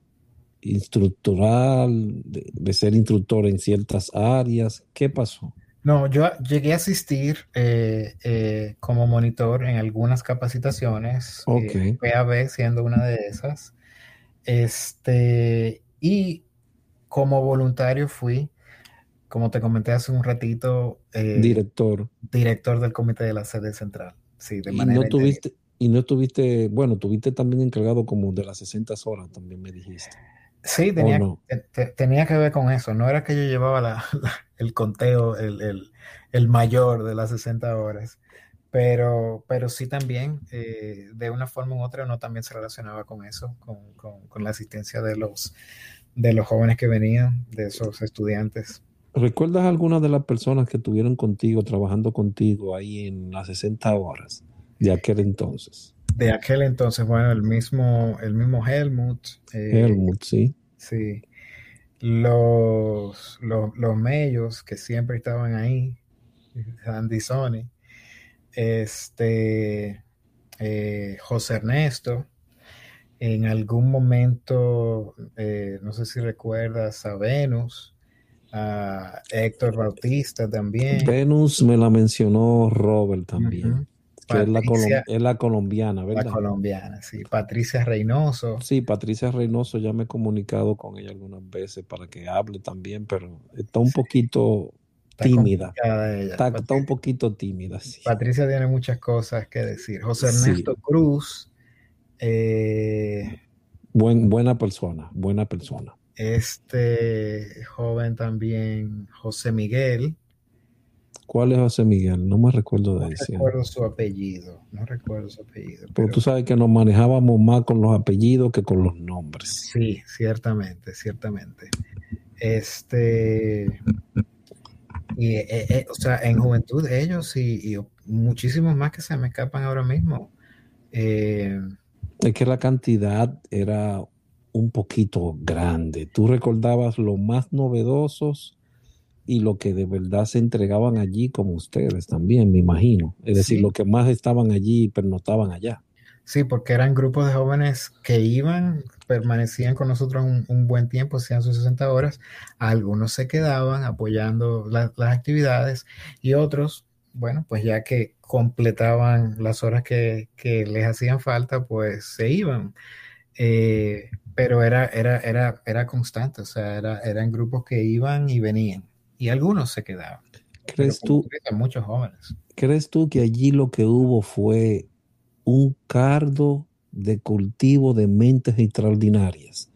instructoral, de, ser instructor en ciertas áreas? ¿Qué pasó? No, yo llegué a asistir eh, eh, como monitor en algunas capacitaciones, okay. PAB siendo una de esas. Este, y como voluntario fui, como te comenté hace un ratito, eh, director. Director del comité de la sede central. Sí, de manera no tuviste, y no tuviste, bueno, tuviste también encargado como de las 60 horas, también me dijiste. Sí, tenía, tenía que ver con eso. No era que yo llevaba el conteo, el, mayor de las 60 horas, pero, pero sí también, eh, de una forma u otra, no también se relacionaba con eso, con, la asistencia de los, de los jóvenes que venían, de esos estudiantes. ¿Recuerdas alguna de las personas que estuvieron contigo, trabajando contigo ahí en las 60 horas? de aquel entonces. De aquel entonces, bueno, el mismo, el mismo Helmut. Eh, Helmut, sí. Sí. Los, los, los mellos que siempre estaban ahí, Andy Sony, este, eh, José Ernesto, en algún momento, eh, no sé si recuerdas a Venus, a Héctor Bautista también. Venus me la mencionó Robert también es la, colombiana, ¿verdad? La colombiana, sí. Patricia Reynoso. Sí, Patricia Reynoso, ya me he comunicado con ella algunas veces para que hable también, pero está un poquito tímida. Está, un poquito tímida. Patricia tiene muchas cosas que decir. José Ernesto Cruz. Eh, Buen, buena persona, buena persona. Este joven también, José Miguel. ¿Cuál es José Miguel? No me recuerdo de él. No recuerdo su apellido, no recuerdo su apellido. Pero, tú sabes que nos manejábamos más con los apellidos que con los nombres. Sí, ciertamente, ciertamente. Este, y, eh, eh, o sea, en juventud ellos y, muchísimos más que se me escapan ahora mismo. Eh, es que la cantidad era un poquito grande. Tú recordabas lo más novedosos y lo que de verdad se entregaban allí como ustedes también, me imagino. Es decir, lo que más estaban allí pero no estaban allá. Sí, porque eran grupos de jóvenes que iban, permanecían con nosotros un, buen tiempo, hacían sus 60 horas, algunos se quedaban apoyando las actividades y otros, bueno, pues ya que completaban las horas que, les hacían falta, pues se iban. Eh, pero era, era, era, era constante, o sea, era, eran grupos que iban y venían y algunos se quedaban. ¿Crees tú? Muchos jóvenes. ¿Crees tú que allí lo que hubo fue un cardo de cultivo de mentes extraordinarias.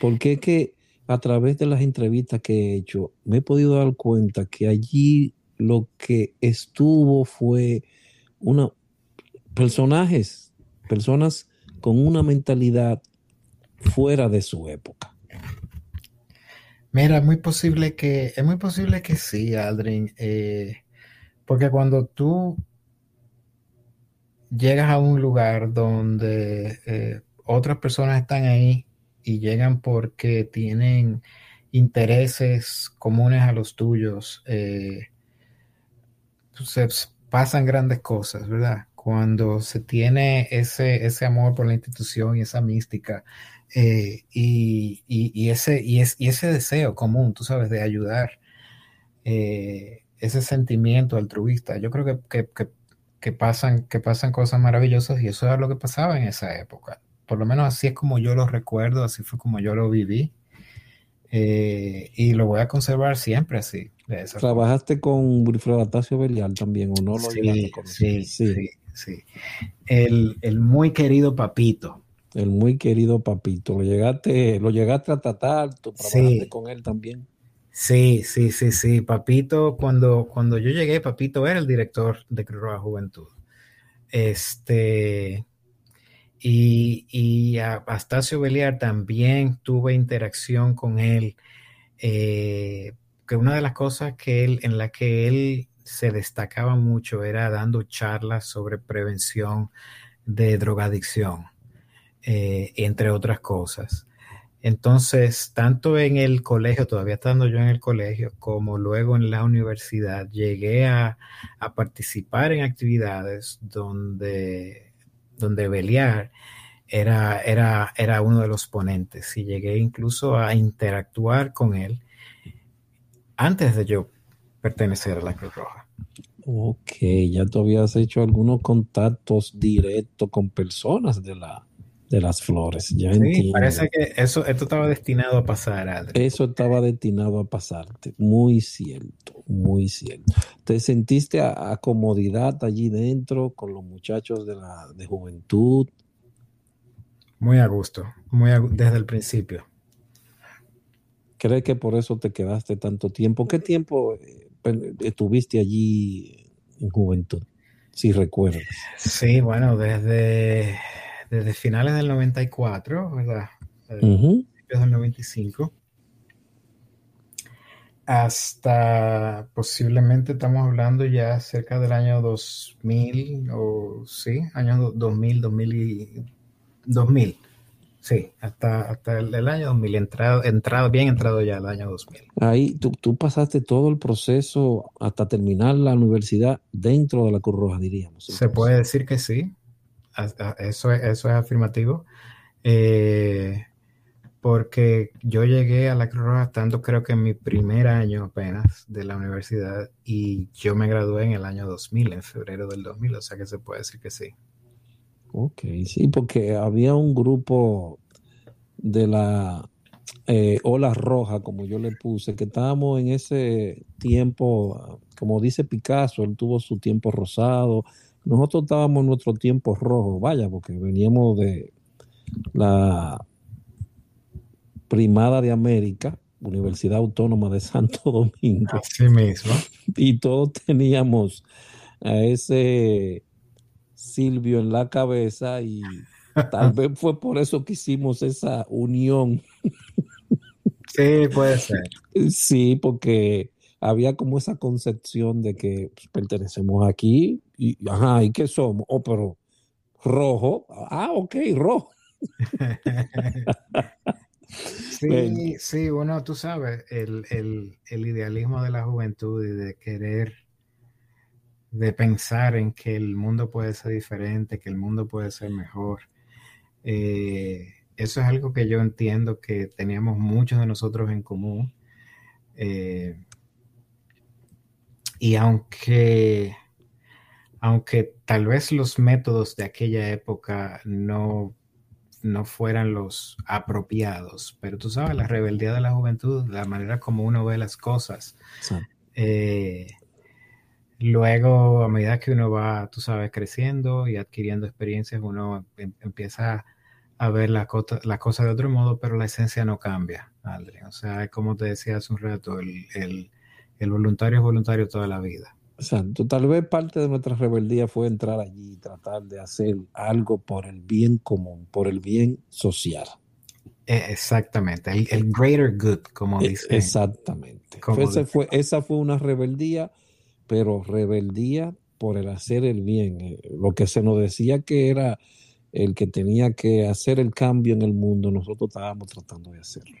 Porque es que a través de las entrevistas que he hecho, me he podido dar cuenta que allí lo que estuvo fue una personajes, personas con una mentalidad fuera de su época. Mira, es muy posible que, es muy posible que sí, Aldrin, eh, porque cuando tú llegas a un lugar donde eh, otras personas están ahí y llegan porque tienen intereses comunes a los tuyos, eh, se pasan grandes cosas, ¿verdad? Cuando se tiene ese, ese amor por la institución y esa mística eh, y, ese, y, ese deseo común, tú sabes, de ayudar, ese sentimiento altruista, yo creo que, que que pasan, que pasan cosas maravillosas y eso era lo que pasaba en esa época. Por lo menos así es como yo lo recuerdo, así fue como yo lo viví. Eh, y lo voy a conservar siempre así. ¿Trabajaste con Wilfredo Atacio Belial también o no lo sí, sí, sí, sí, El, el, muy querido Papito. El muy querido Papito. Lo llegaste, lo llegaste a tratar, tú trabajaste con él también. Sí, sí, sí, sí. Papito, cuando, cuando yo llegué, Papito era el director de Cruz Roja Juventud. Este, y, y a Astacio Beliar también tuve interacción con él. Eh, que una de las cosas que él, en la que él se destacaba mucho era dando charlas sobre prevención de drogadicción, eh, entre otras cosas. Entonces, tanto en el colegio, todavía estando yo en el colegio, como luego en la universidad, llegué a, participar en actividades donde, donde Beliar era, era, era uno de los ponentes y llegué incluso a interactuar con él antes de yo pertenecer a la Cruz Roja. Ok, ya tú habías hecho algunos contactos directos con personas de la, de las flores. Ya sí, parece que eso, esto estaba destinado a pasar, Adri. Eso estaba destinado a pasarte. Muy cierto, muy cierto. ¿Te sentiste a, comodidad allí dentro con los muchachos de la de juventud? Muy a gusto, muy desde el principio. ¿Crees que por eso te quedaste tanto tiempo? ¿Qué tiempo eh, estuviste allí en juventud? Si recuerdas. Sí, bueno, desde desde finales del 94, ¿verdad? Uh del 95, hasta posiblemente estamos hablando ya cerca del año 2000, o sí, año 2000, 2000 y 2000. Sí, hasta, hasta el, año 2000, entrado, entrado, bien entrado ya el año 2000. Ahí tú, tú, pasaste todo el proceso hasta terminar la universidad dentro de la Cruz Roja, diríamos. Se puede decir que sí, eso, eso es afirmativo. Eh, porque yo llegué a la Cruz Roja estando creo que en mi primer año apenas de la universidad y yo me gradué en el año 2000, en febrero del 2000, o sea que se puede decir que sí. Ok, sí, porque había un grupo de la eh, ola roja, como yo le puse, que estábamos en ese tiempo, como dice Picasso, él tuvo su tiempo rosado, nosotros estábamos en nuestro tiempo rojo, vaya, porque veníamos de la primada de América, Universidad Autónoma de Santo Domingo. Así mismo. Y todos teníamos a ese Silvio en la cabeza y tal vez fue por eso que hicimos esa unión. Sí, puede ser. Sí, porque había como esa concepción de que pues, pertenecemos aquí y, ajá, ¿y qué somos? Oh, pero rojo. Ah, ok, rojo. sí, sí, bueno, tú sabes, el, el idealismo de la juventud y de querer de pensar en que el mundo puede ser diferente, que el mundo puede ser mejor. Eh, eso es algo que yo entiendo que teníamos muchos de nosotros en común. Eh, y aunque, aunque tal vez los métodos de aquella época no, no fueran los apropiados, pero tú sabes, la rebeldía de la juventud, la manera como uno ve las cosas, eh, Luego, a medida que uno va, tú sabes, creciendo y adquiriendo experiencias, uno em, empieza a ver las cosas de otro modo, pero la esencia no cambia, Adri. O sea, como te decía hace un rato, el, voluntario es voluntario toda la vida. Exacto. Tal vez parte de nuestra rebeldía fue entrar allí y tratar de hacer algo por el bien común, por el bien social. E, exactamente, el, greater good, como e, dice. Exactamente. fue, esa fue una rebeldía pero rebeldía por el hacer el bien. Eh, lo que se nos decía que era el que tenía que hacer el cambio en el mundo, nosotros estábamos tratando de hacerlo.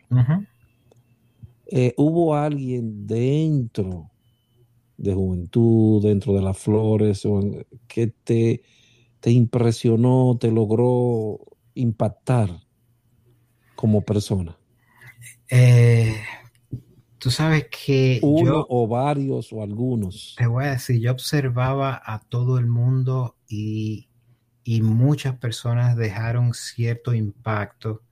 Eh, hubo alguien dentro de juventud, dentro de las flores, que te, te impresionó, te logró impactar como persona. Eh, Tú sabes que uno o varios o algunos. Te voy a decir, yo observaba a todo el mundo y, y muchas personas dejaron cierto impacto.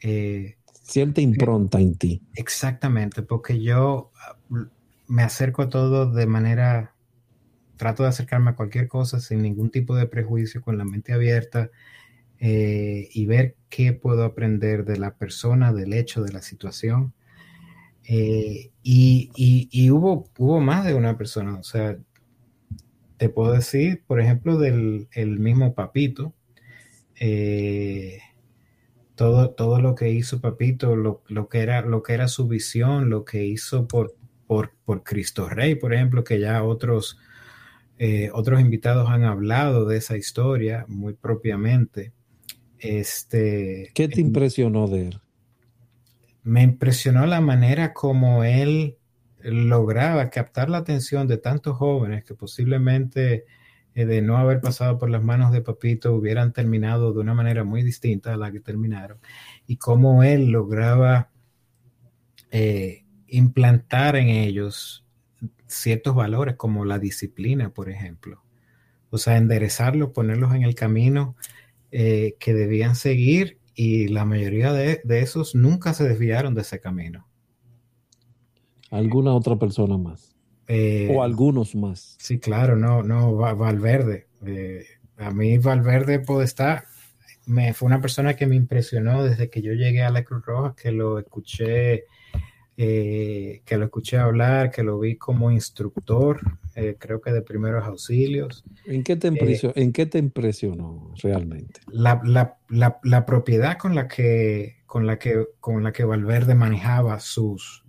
Eh, Cierta impronta en ti. Exactamente, porque yo me acerco a todo de manera, trato de acercarme a cualquier cosa sin ningún tipo de prejuicio, con la mente abierta eh, y ver qué puedo aprender de la persona, del hecho, de la situación. Eh, y, hubo, hubo más de una persona, o sea, te puedo decir, por ejemplo, del el mismo Papito, eh, todo, todo lo que hizo Papito, lo, que era, lo que era su visión, lo que hizo por, por, Cristo Rey, por ejemplo, que ya otros, eh, otros invitados han hablado de esa historia muy propiamente. Este, ¿Qué te impresionó de él? me impresionó la manera como él lograba captar la atención de tantos jóvenes que posiblemente eh, de no haber pasado por las manos de Papito hubieran terminado de una manera muy distinta a la que terminaron y cómo él lograba eh, implantar en ellos ciertos valores como la disciplina, por ejemplo. O sea, enderezarlos, ponerlos en el camino eh, que debían seguir y la mayoría de, esos nunca se desviaron de ese camino. ¿Alguna otra persona más? Eh, o algunos más. Sí, claro, no, no, Valverde. Eh, a mí Valverde Podestá me, fue una persona que me impresionó desde que yo llegué a la Cruz Roja, que lo escuché eh, que lo escuché hablar, que lo vi como instructor, eh, creo que de primeros auxilios. ¿En qué te, impresionó, ¿en qué te impresionó realmente? La, la, la, la, propiedad con la, que, con, la que, con la que Valverde manejaba sus,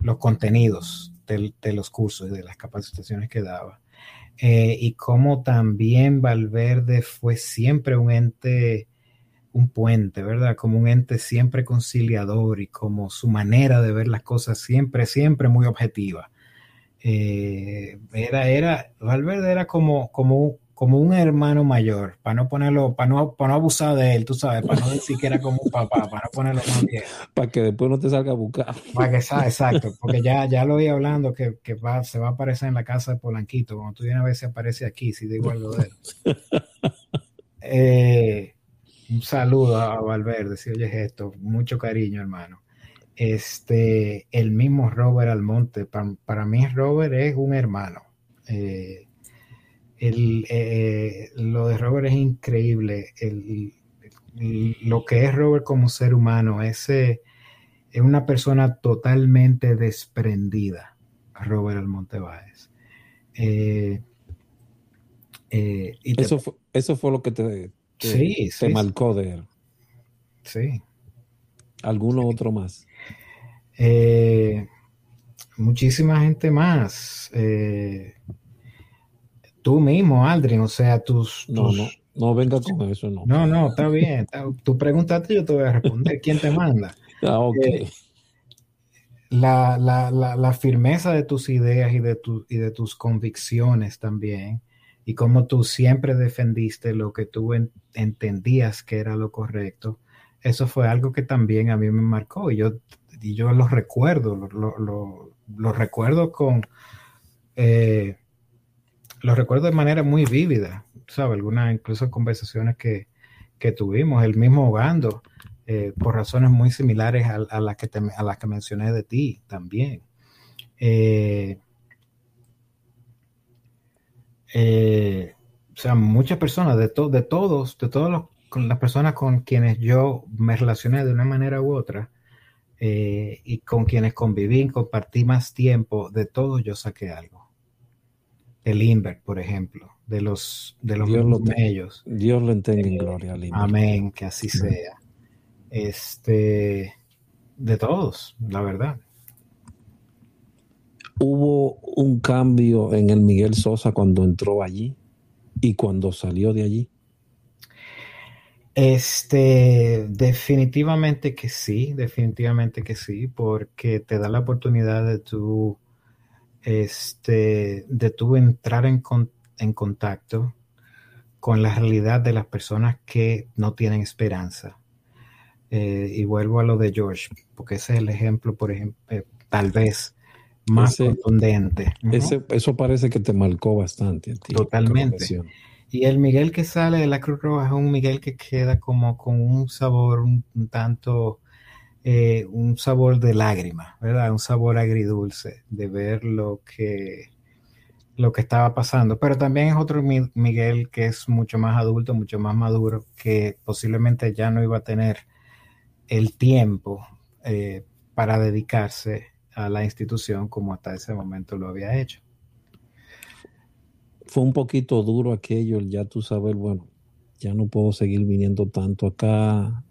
los contenidos de, de los cursos y de las capacitaciones que daba. Eh, y cómo también Valverde fue siempre un ente un puente, ¿verdad? Como un ente siempre conciliador y como su manera de ver las cosas siempre, siempre muy objetiva. Eh, era, era, Valverde era como, como, como un hermano mayor, para no ponerlo, para no, para no abusar de él, tú sabes, para no decir que era como un papá, para no ponerlo más bien. Para que después no te salga a buscar. Para que sea, exacto, porque ya, ya lo oí hablando que, que va, se va a aparecer en la casa de Polanquito, cuando tú vienes a ver si aparece aquí, si digo algo de él. Eh, un saludo a Valverde, si oyes esto, mucho cariño, hermano. Este, el mismo Robert Almonte, para, mí Robert es un hermano. Eh, eh, lo de Robert es increíble. lo que es Robert como ser humano, ese es una persona totalmente desprendida, Robert Almonte Báez. Eh, eso, fue, eso fue lo que te, sí, te marcó de él. Sí. ¿Alguno otro más? Eh, muchísima gente más. Eh, tú mismo, Aldrin, o sea, tus, No, no, no venga con eso, no. No, no, está bien. tú preguntaste, yo te voy a responder. ¿Quién te manda? Ah, ok. Eh, la, la, la, firmeza de tus ideas y de, tu, y de tus convicciones también, y cómo tú siempre defendiste lo que tú entendías que era lo correcto, eso fue algo que también a mí me marcó. Y yo y yo los recuerdo, los recuerdo con, eh, los recuerdo de manera muy vívida, ¿sabes? Algunas incluso conversaciones que, tuvimos, el mismo Gando, eh, por razones muy similares a, las que a las que mencioné de ti también. Eh, o sea, muchas personas, de, de todos, de todas las personas con quienes yo me relacioné de una manera u otra, eh, y con quienes conviví, compartí más tiempo, de todos yo saqué algo. El Inver, por ejemplo, de los de los Dios lo ellos. Dios lo entenga en gloria. Al amén, que así sea. Este, de todos, la verdad. Hubo un cambio en el Miguel Sosa cuando entró allí y cuando salió de allí. Este, definitivamente que sí, definitivamente que sí, porque te da la oportunidad de tu, este, de tu entrar en, en contacto con la realidad de las personas que no tienen esperanza. Eh, y vuelvo a lo de George, porque ese es el ejemplo, por ejemplo, eh, tal vez más contundente. eso parece que te marcó bastante. Totalmente. Y el Miguel que sale de la Cruz Roja es un Miguel que queda como con un sabor un, tanto, eh, un sabor de lágrima, ¿verdad? Un sabor agridulce de ver lo que, lo que estaba pasando. Pero también es otro Miguel que es mucho más adulto, mucho más maduro, que posiblemente ya no iba a tener el tiempo eh, para dedicarse a la institución como hasta ese momento lo había hecho fue un poquito duro aquello, ya tú sabes, bueno, ya no puedo seguir viniendo tanto acá.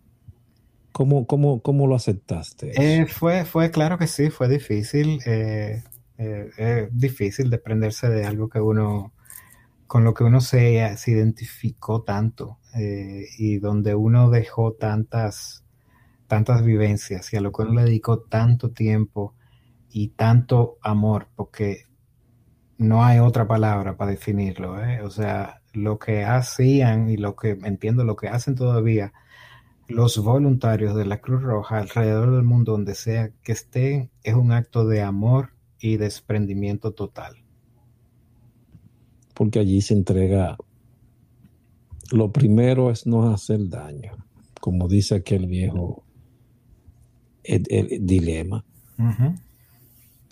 ¿Cómo, cómo, cómo lo aceptaste? Eh, fue, fue, claro que sí, fue difícil. Eh, eh, difícil desprenderse de algo que uno, con lo que uno se, se identificó tanto y donde uno dejó tantas, tantas vivencias y a lo que uno le dedicó tanto tiempo y tanto amor, porque no hay otra palabra para definirlo. ¿eh? O sea, lo que hacían y lo que entiendo, lo que hacen todavía los voluntarios de la Cruz Roja alrededor del mundo, donde sea que estén, es un acto de amor y desprendimiento total. Porque allí se entrega, lo primero es no hacer daño, como dice aquel viejo el, dilema.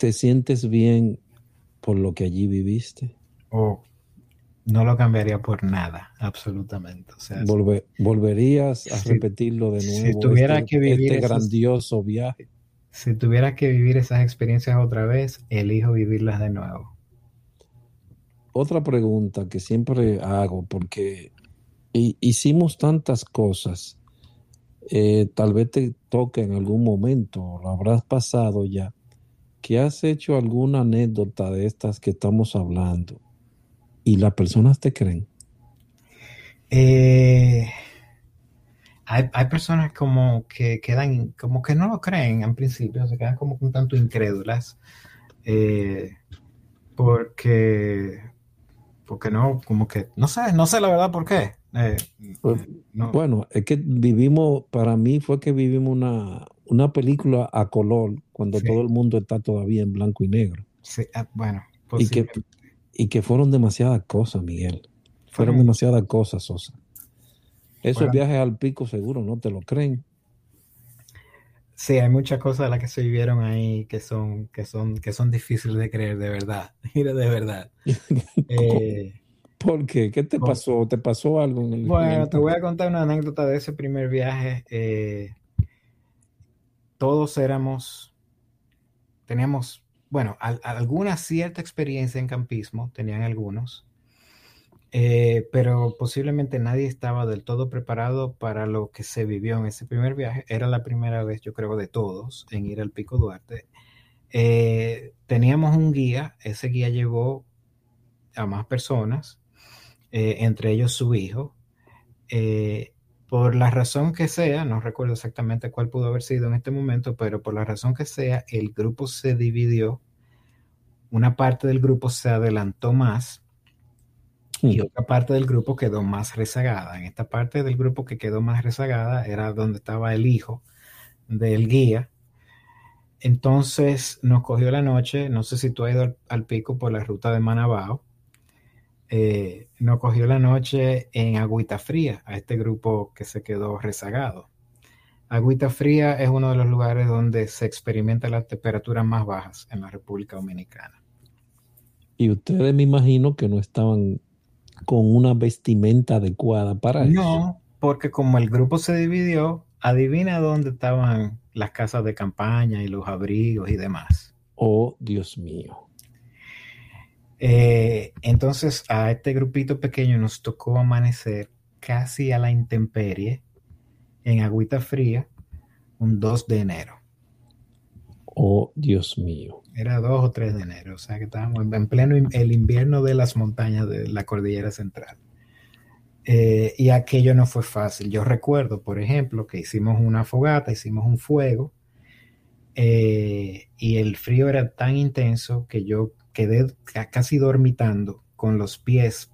Te sientes bien por lo que allí viviste? Oh, no lo cambiaría por nada, absolutamente. ¿Volverías a repetirlo de nuevo? Si tuviera este, que vivir este grandioso viaje. Si tuviera que vivir esas experiencias otra vez, elijo vivirlas de nuevo. Otra pregunta que siempre hago, porque hicimos tantas cosas, eh, tal vez te toque en algún momento, lo habrás pasado ya que has hecho alguna anécdota de estas que estamos hablando y las personas te creen? Eh, hay, personas como que quedan, como que no lo creen en principio, se quedan como un tanto incrédulas, eh, porque, porque no, como que, no sé, no sé la verdad por qué. Eh, pues, bueno, es que vivimos, para mí fue que vivimos una, una película a color cuando todo el mundo está todavía en blanco y negro. Sí, ah, bueno. Y que, y que fueron demasiadas cosas, Miguel. Fueron demasiadas cosas, Sosa. Esos viajes al pico seguro no te lo creen. Sí, hay muchas cosas de las que se vivieron ahí que son, que son, que son difíciles de creer, de verdad. Mira, de verdad. eh, ¿Por qué? ¿Qué te pasó? ¿Te pasó algo en el Bueno, te voy a contar una anécdota de ese primer viaje. Eh, todos éramos, teníamos, bueno, alguna cierta experiencia en campismo, tenían algunos, eh, pero posiblemente nadie estaba del todo preparado para lo que se vivió en ese primer viaje. Era la primera vez, yo creo, de todos en ir al Pico Duarte. Eh, teníamos un guía, ese guía llevó a más personas, entre ellos su hijo por la razón que sea, no recuerdo exactamente cuál pudo haber sido en este momento, pero por la razón que sea, el grupo se dividió, una parte del grupo se adelantó más y otra parte del grupo quedó más rezagada. En esta parte del grupo que quedó más rezagada era donde estaba el hijo del guía. Entonces nos cogió la noche, no sé si tú has ido al, pico por la ruta de Manabao, eh, nos cogió la noche en Agüita Fría, a este grupo que se quedó rezagado. Agüita Fría es uno de los lugares donde se experimenta las temperaturas más bajas en la República Dominicana. Y ustedes me imagino que no estaban con una vestimenta adecuada para eso. No, porque como el grupo se dividió, adivina dónde estaban las casas de campaña y los abrigos y demás. Oh, Dios mío. Eh, entonces a este grupito pequeño nos tocó amanecer casi a la intemperie en agüita fría un 2 de enero. Oh, Dios mío. Era 2 o 3 de enero, o sea que estábamos en pleno el invierno de las montañas de la cordillera central. Eh, y aquello no fue fácil. Yo recuerdo, por ejemplo, que hicimos una fogata, hicimos un fuego, eh, y el frío era tan intenso que yo quedé casi dormitando con los pies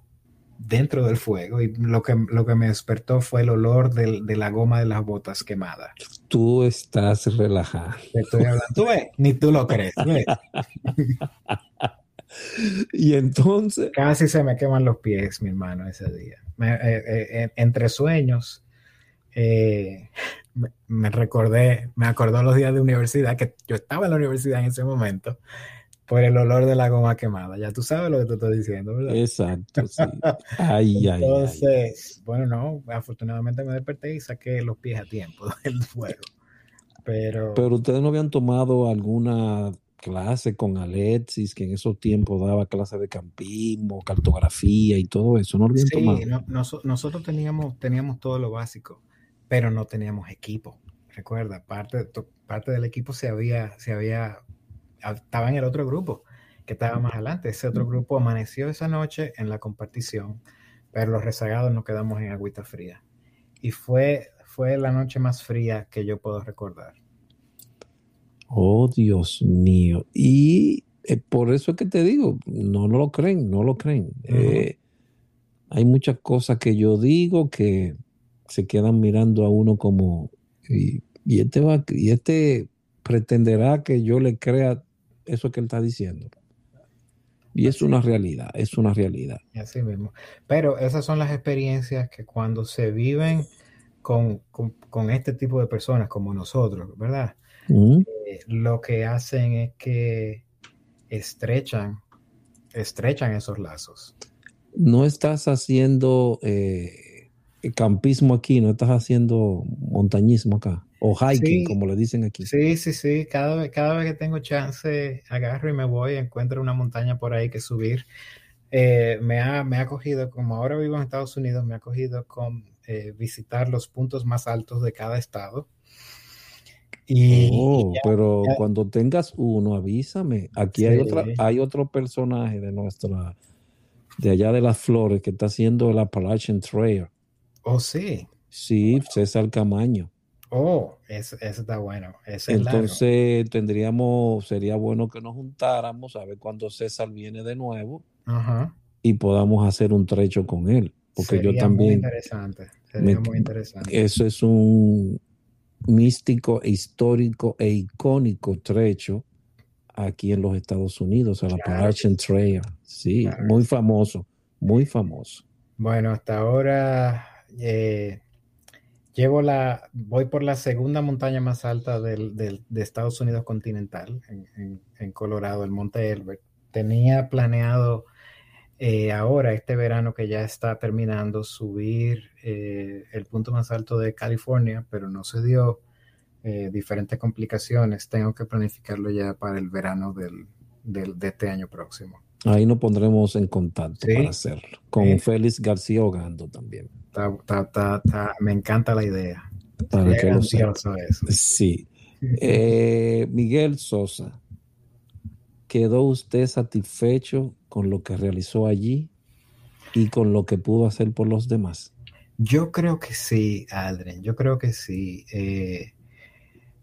dentro del fuego y lo que, lo que me despertó fue el olor de la goma de las botas quemadas. Tú estás relajado. estoy hablando. ¿Tú ves? Ni tú lo crees. y entonces... Casi se me queman los pies, mi hermano, ese día. Eh, eh, eh, entre sueños, me, me, recordé, me acordó los días de universidad, que yo estaba en la universidad en ese momento, por el olor de la goma quemada. Ya tú sabes lo que te estoy diciendo, ¿verdad? Exacto, sí. Ay, ay, Entonces, bueno, no, afortunadamente me desperté y saqué los pies a tiempo del fuego. Pero... Pero ustedes no habían tomado alguna clase con Alexis, que en esos tiempos daba clase de campismo, cartografía y todo eso, ¿no habían sí, nosotros teníamos, teníamos todo lo básico, pero no teníamos equipo. Recuerda, parte, parte del equipo se había, se había estaba en el otro grupo que estaba más adelante. Ese otro grupo amaneció esa noche en la compartición, pero los rezagados nos quedamos en agüita fría. Y fue, fue la noche más fría que yo puedo recordar. Oh, Dios mío. Y eh, por eso es que te digo, no, lo creen, no lo creen. Eh, hay muchas cosas que yo digo que se quedan mirando a uno como, y, y este va, y este pretenderá que yo le crea eso que él está diciendo. Y es una realidad, es una realidad. Así mismo. Pero esas son las experiencias que cuando se viven con, este tipo de personas como nosotros, ¿verdad? Eh, lo que hacen es que estrechan, estrechan esos lazos. No estás haciendo eh, campismo aquí, no estás haciendo montañismo acá. O hiking, como le dicen aquí. Sí, sí, sí. Cada vez, cada vez que tengo chance, agarro y me voy, encuentro una montaña por ahí que subir. Eh, me, ha, me ha cogido, como ahora vivo en Estados Unidos, me ha cogido con eh, visitar los puntos más altos de cada estado. Y, oh, pero cuando tengas uno, avísame. Aquí hay otra, hay otro personaje de nuestra, de allá de las flores, que está haciendo el Appalachian Trail. Oh, sí. Sí, César Camaño. Oh, eso, está bueno. Entonces tendríamos, sería bueno que nos juntáramos a ver cuando César viene de nuevo y podamos hacer un trecho con él. Porque yo también. Muy interesante. Sería muy interesante. Eso es un místico, histórico e icónico trecho aquí en los Estados Unidos, a la Appalachian Trail. Sí, muy famoso, muy famoso. Bueno, hasta ahora. Eh, llevo la, voy por la segunda montaña más alta del, de Estados Unidos continental, en, Colorado, el Monte Elbert. Tenía planeado eh, ahora, este verano que ya está terminando, subir eh, el punto más alto de California, pero no se dio eh, diferentes complicaciones. Tengo que planificarlo ya para el verano del, de este año próximo. Ahí nos pondremos en contacto para hacerlo. Con Félix García Ogando también. me encanta la idea. Para que lo Sí. Eh, Miguel Sosa, ¿quedó usted satisfecho con lo que realizó allí y con lo que pudo hacer por los demás? Yo creo que sí, Aldrin. Yo creo que sí. Eh,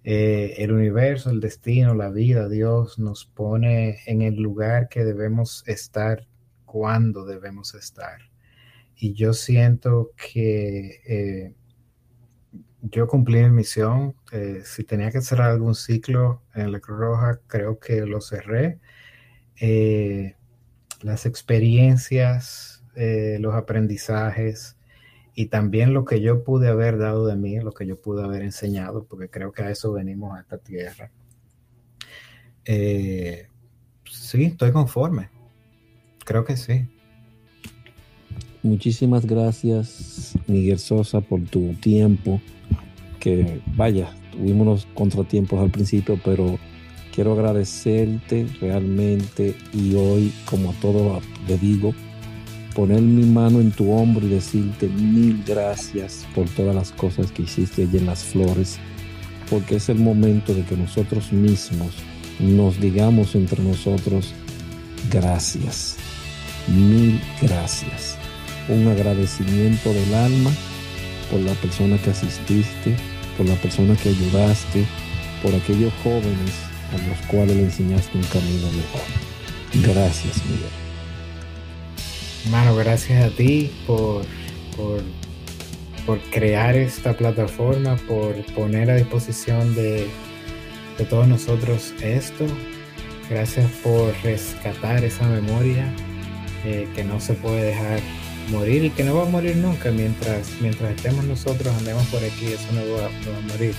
eh, el universo, el destino, la vida, Dios nos pone en el lugar que debemos estar cuando debemos estar. Y yo siento que eh, yo cumplí mi misión. Eh, si tenía que cerrar algún ciclo en la Cruz Roja, creo que lo cerré. las experiencias, los aprendizajes, y también lo que yo pude haber dado de mí, lo que yo pude haber enseñado, porque creo que a eso venimos a esta tierra. Eh, sí, estoy conforme. Creo que sí. Muchísimas gracias, Miguel Sosa, por tu tiempo. Que vaya, tuvimos unos contratiempos al principio, pero quiero agradecerte realmente y hoy, como a todos le digo, poner mi mano en tu hombro y decirte mil gracias por todas las cosas que hiciste allí en las flores, porque es el momento de que nosotros mismos nos digamos entre nosotros gracias, mil gracias. Un agradecimiento del alma por la persona que asististe, por la persona que ayudaste, por aquellos jóvenes a los cuales le enseñaste un camino mejor. Gracias, Miguel. Hermano, gracias a ti por, por, crear esta plataforma, por poner a disposición de, todos nosotros esto. Gracias por rescatar esa memoria eh, que no se puede dejar morir y que no va a morir nunca mientras, mientras estemos nosotros, andemos por aquí, eso no va, a morir.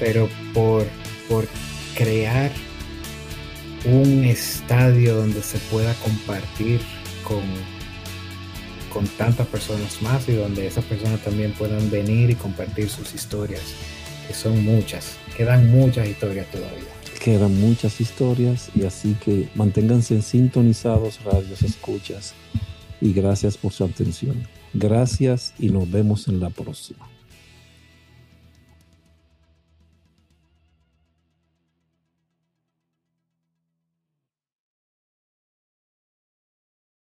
Pero por, por crear un estadio donde se pueda compartir con, con tantas personas más y donde esas personas también puedan venir y compartir sus historias, que son muchas, quedan muchas historias todavía. Quedan muchas historias y así que manténganse sintonizados, radios, escuchas y gracias por su atención. Gracias y nos vemos en la próxima.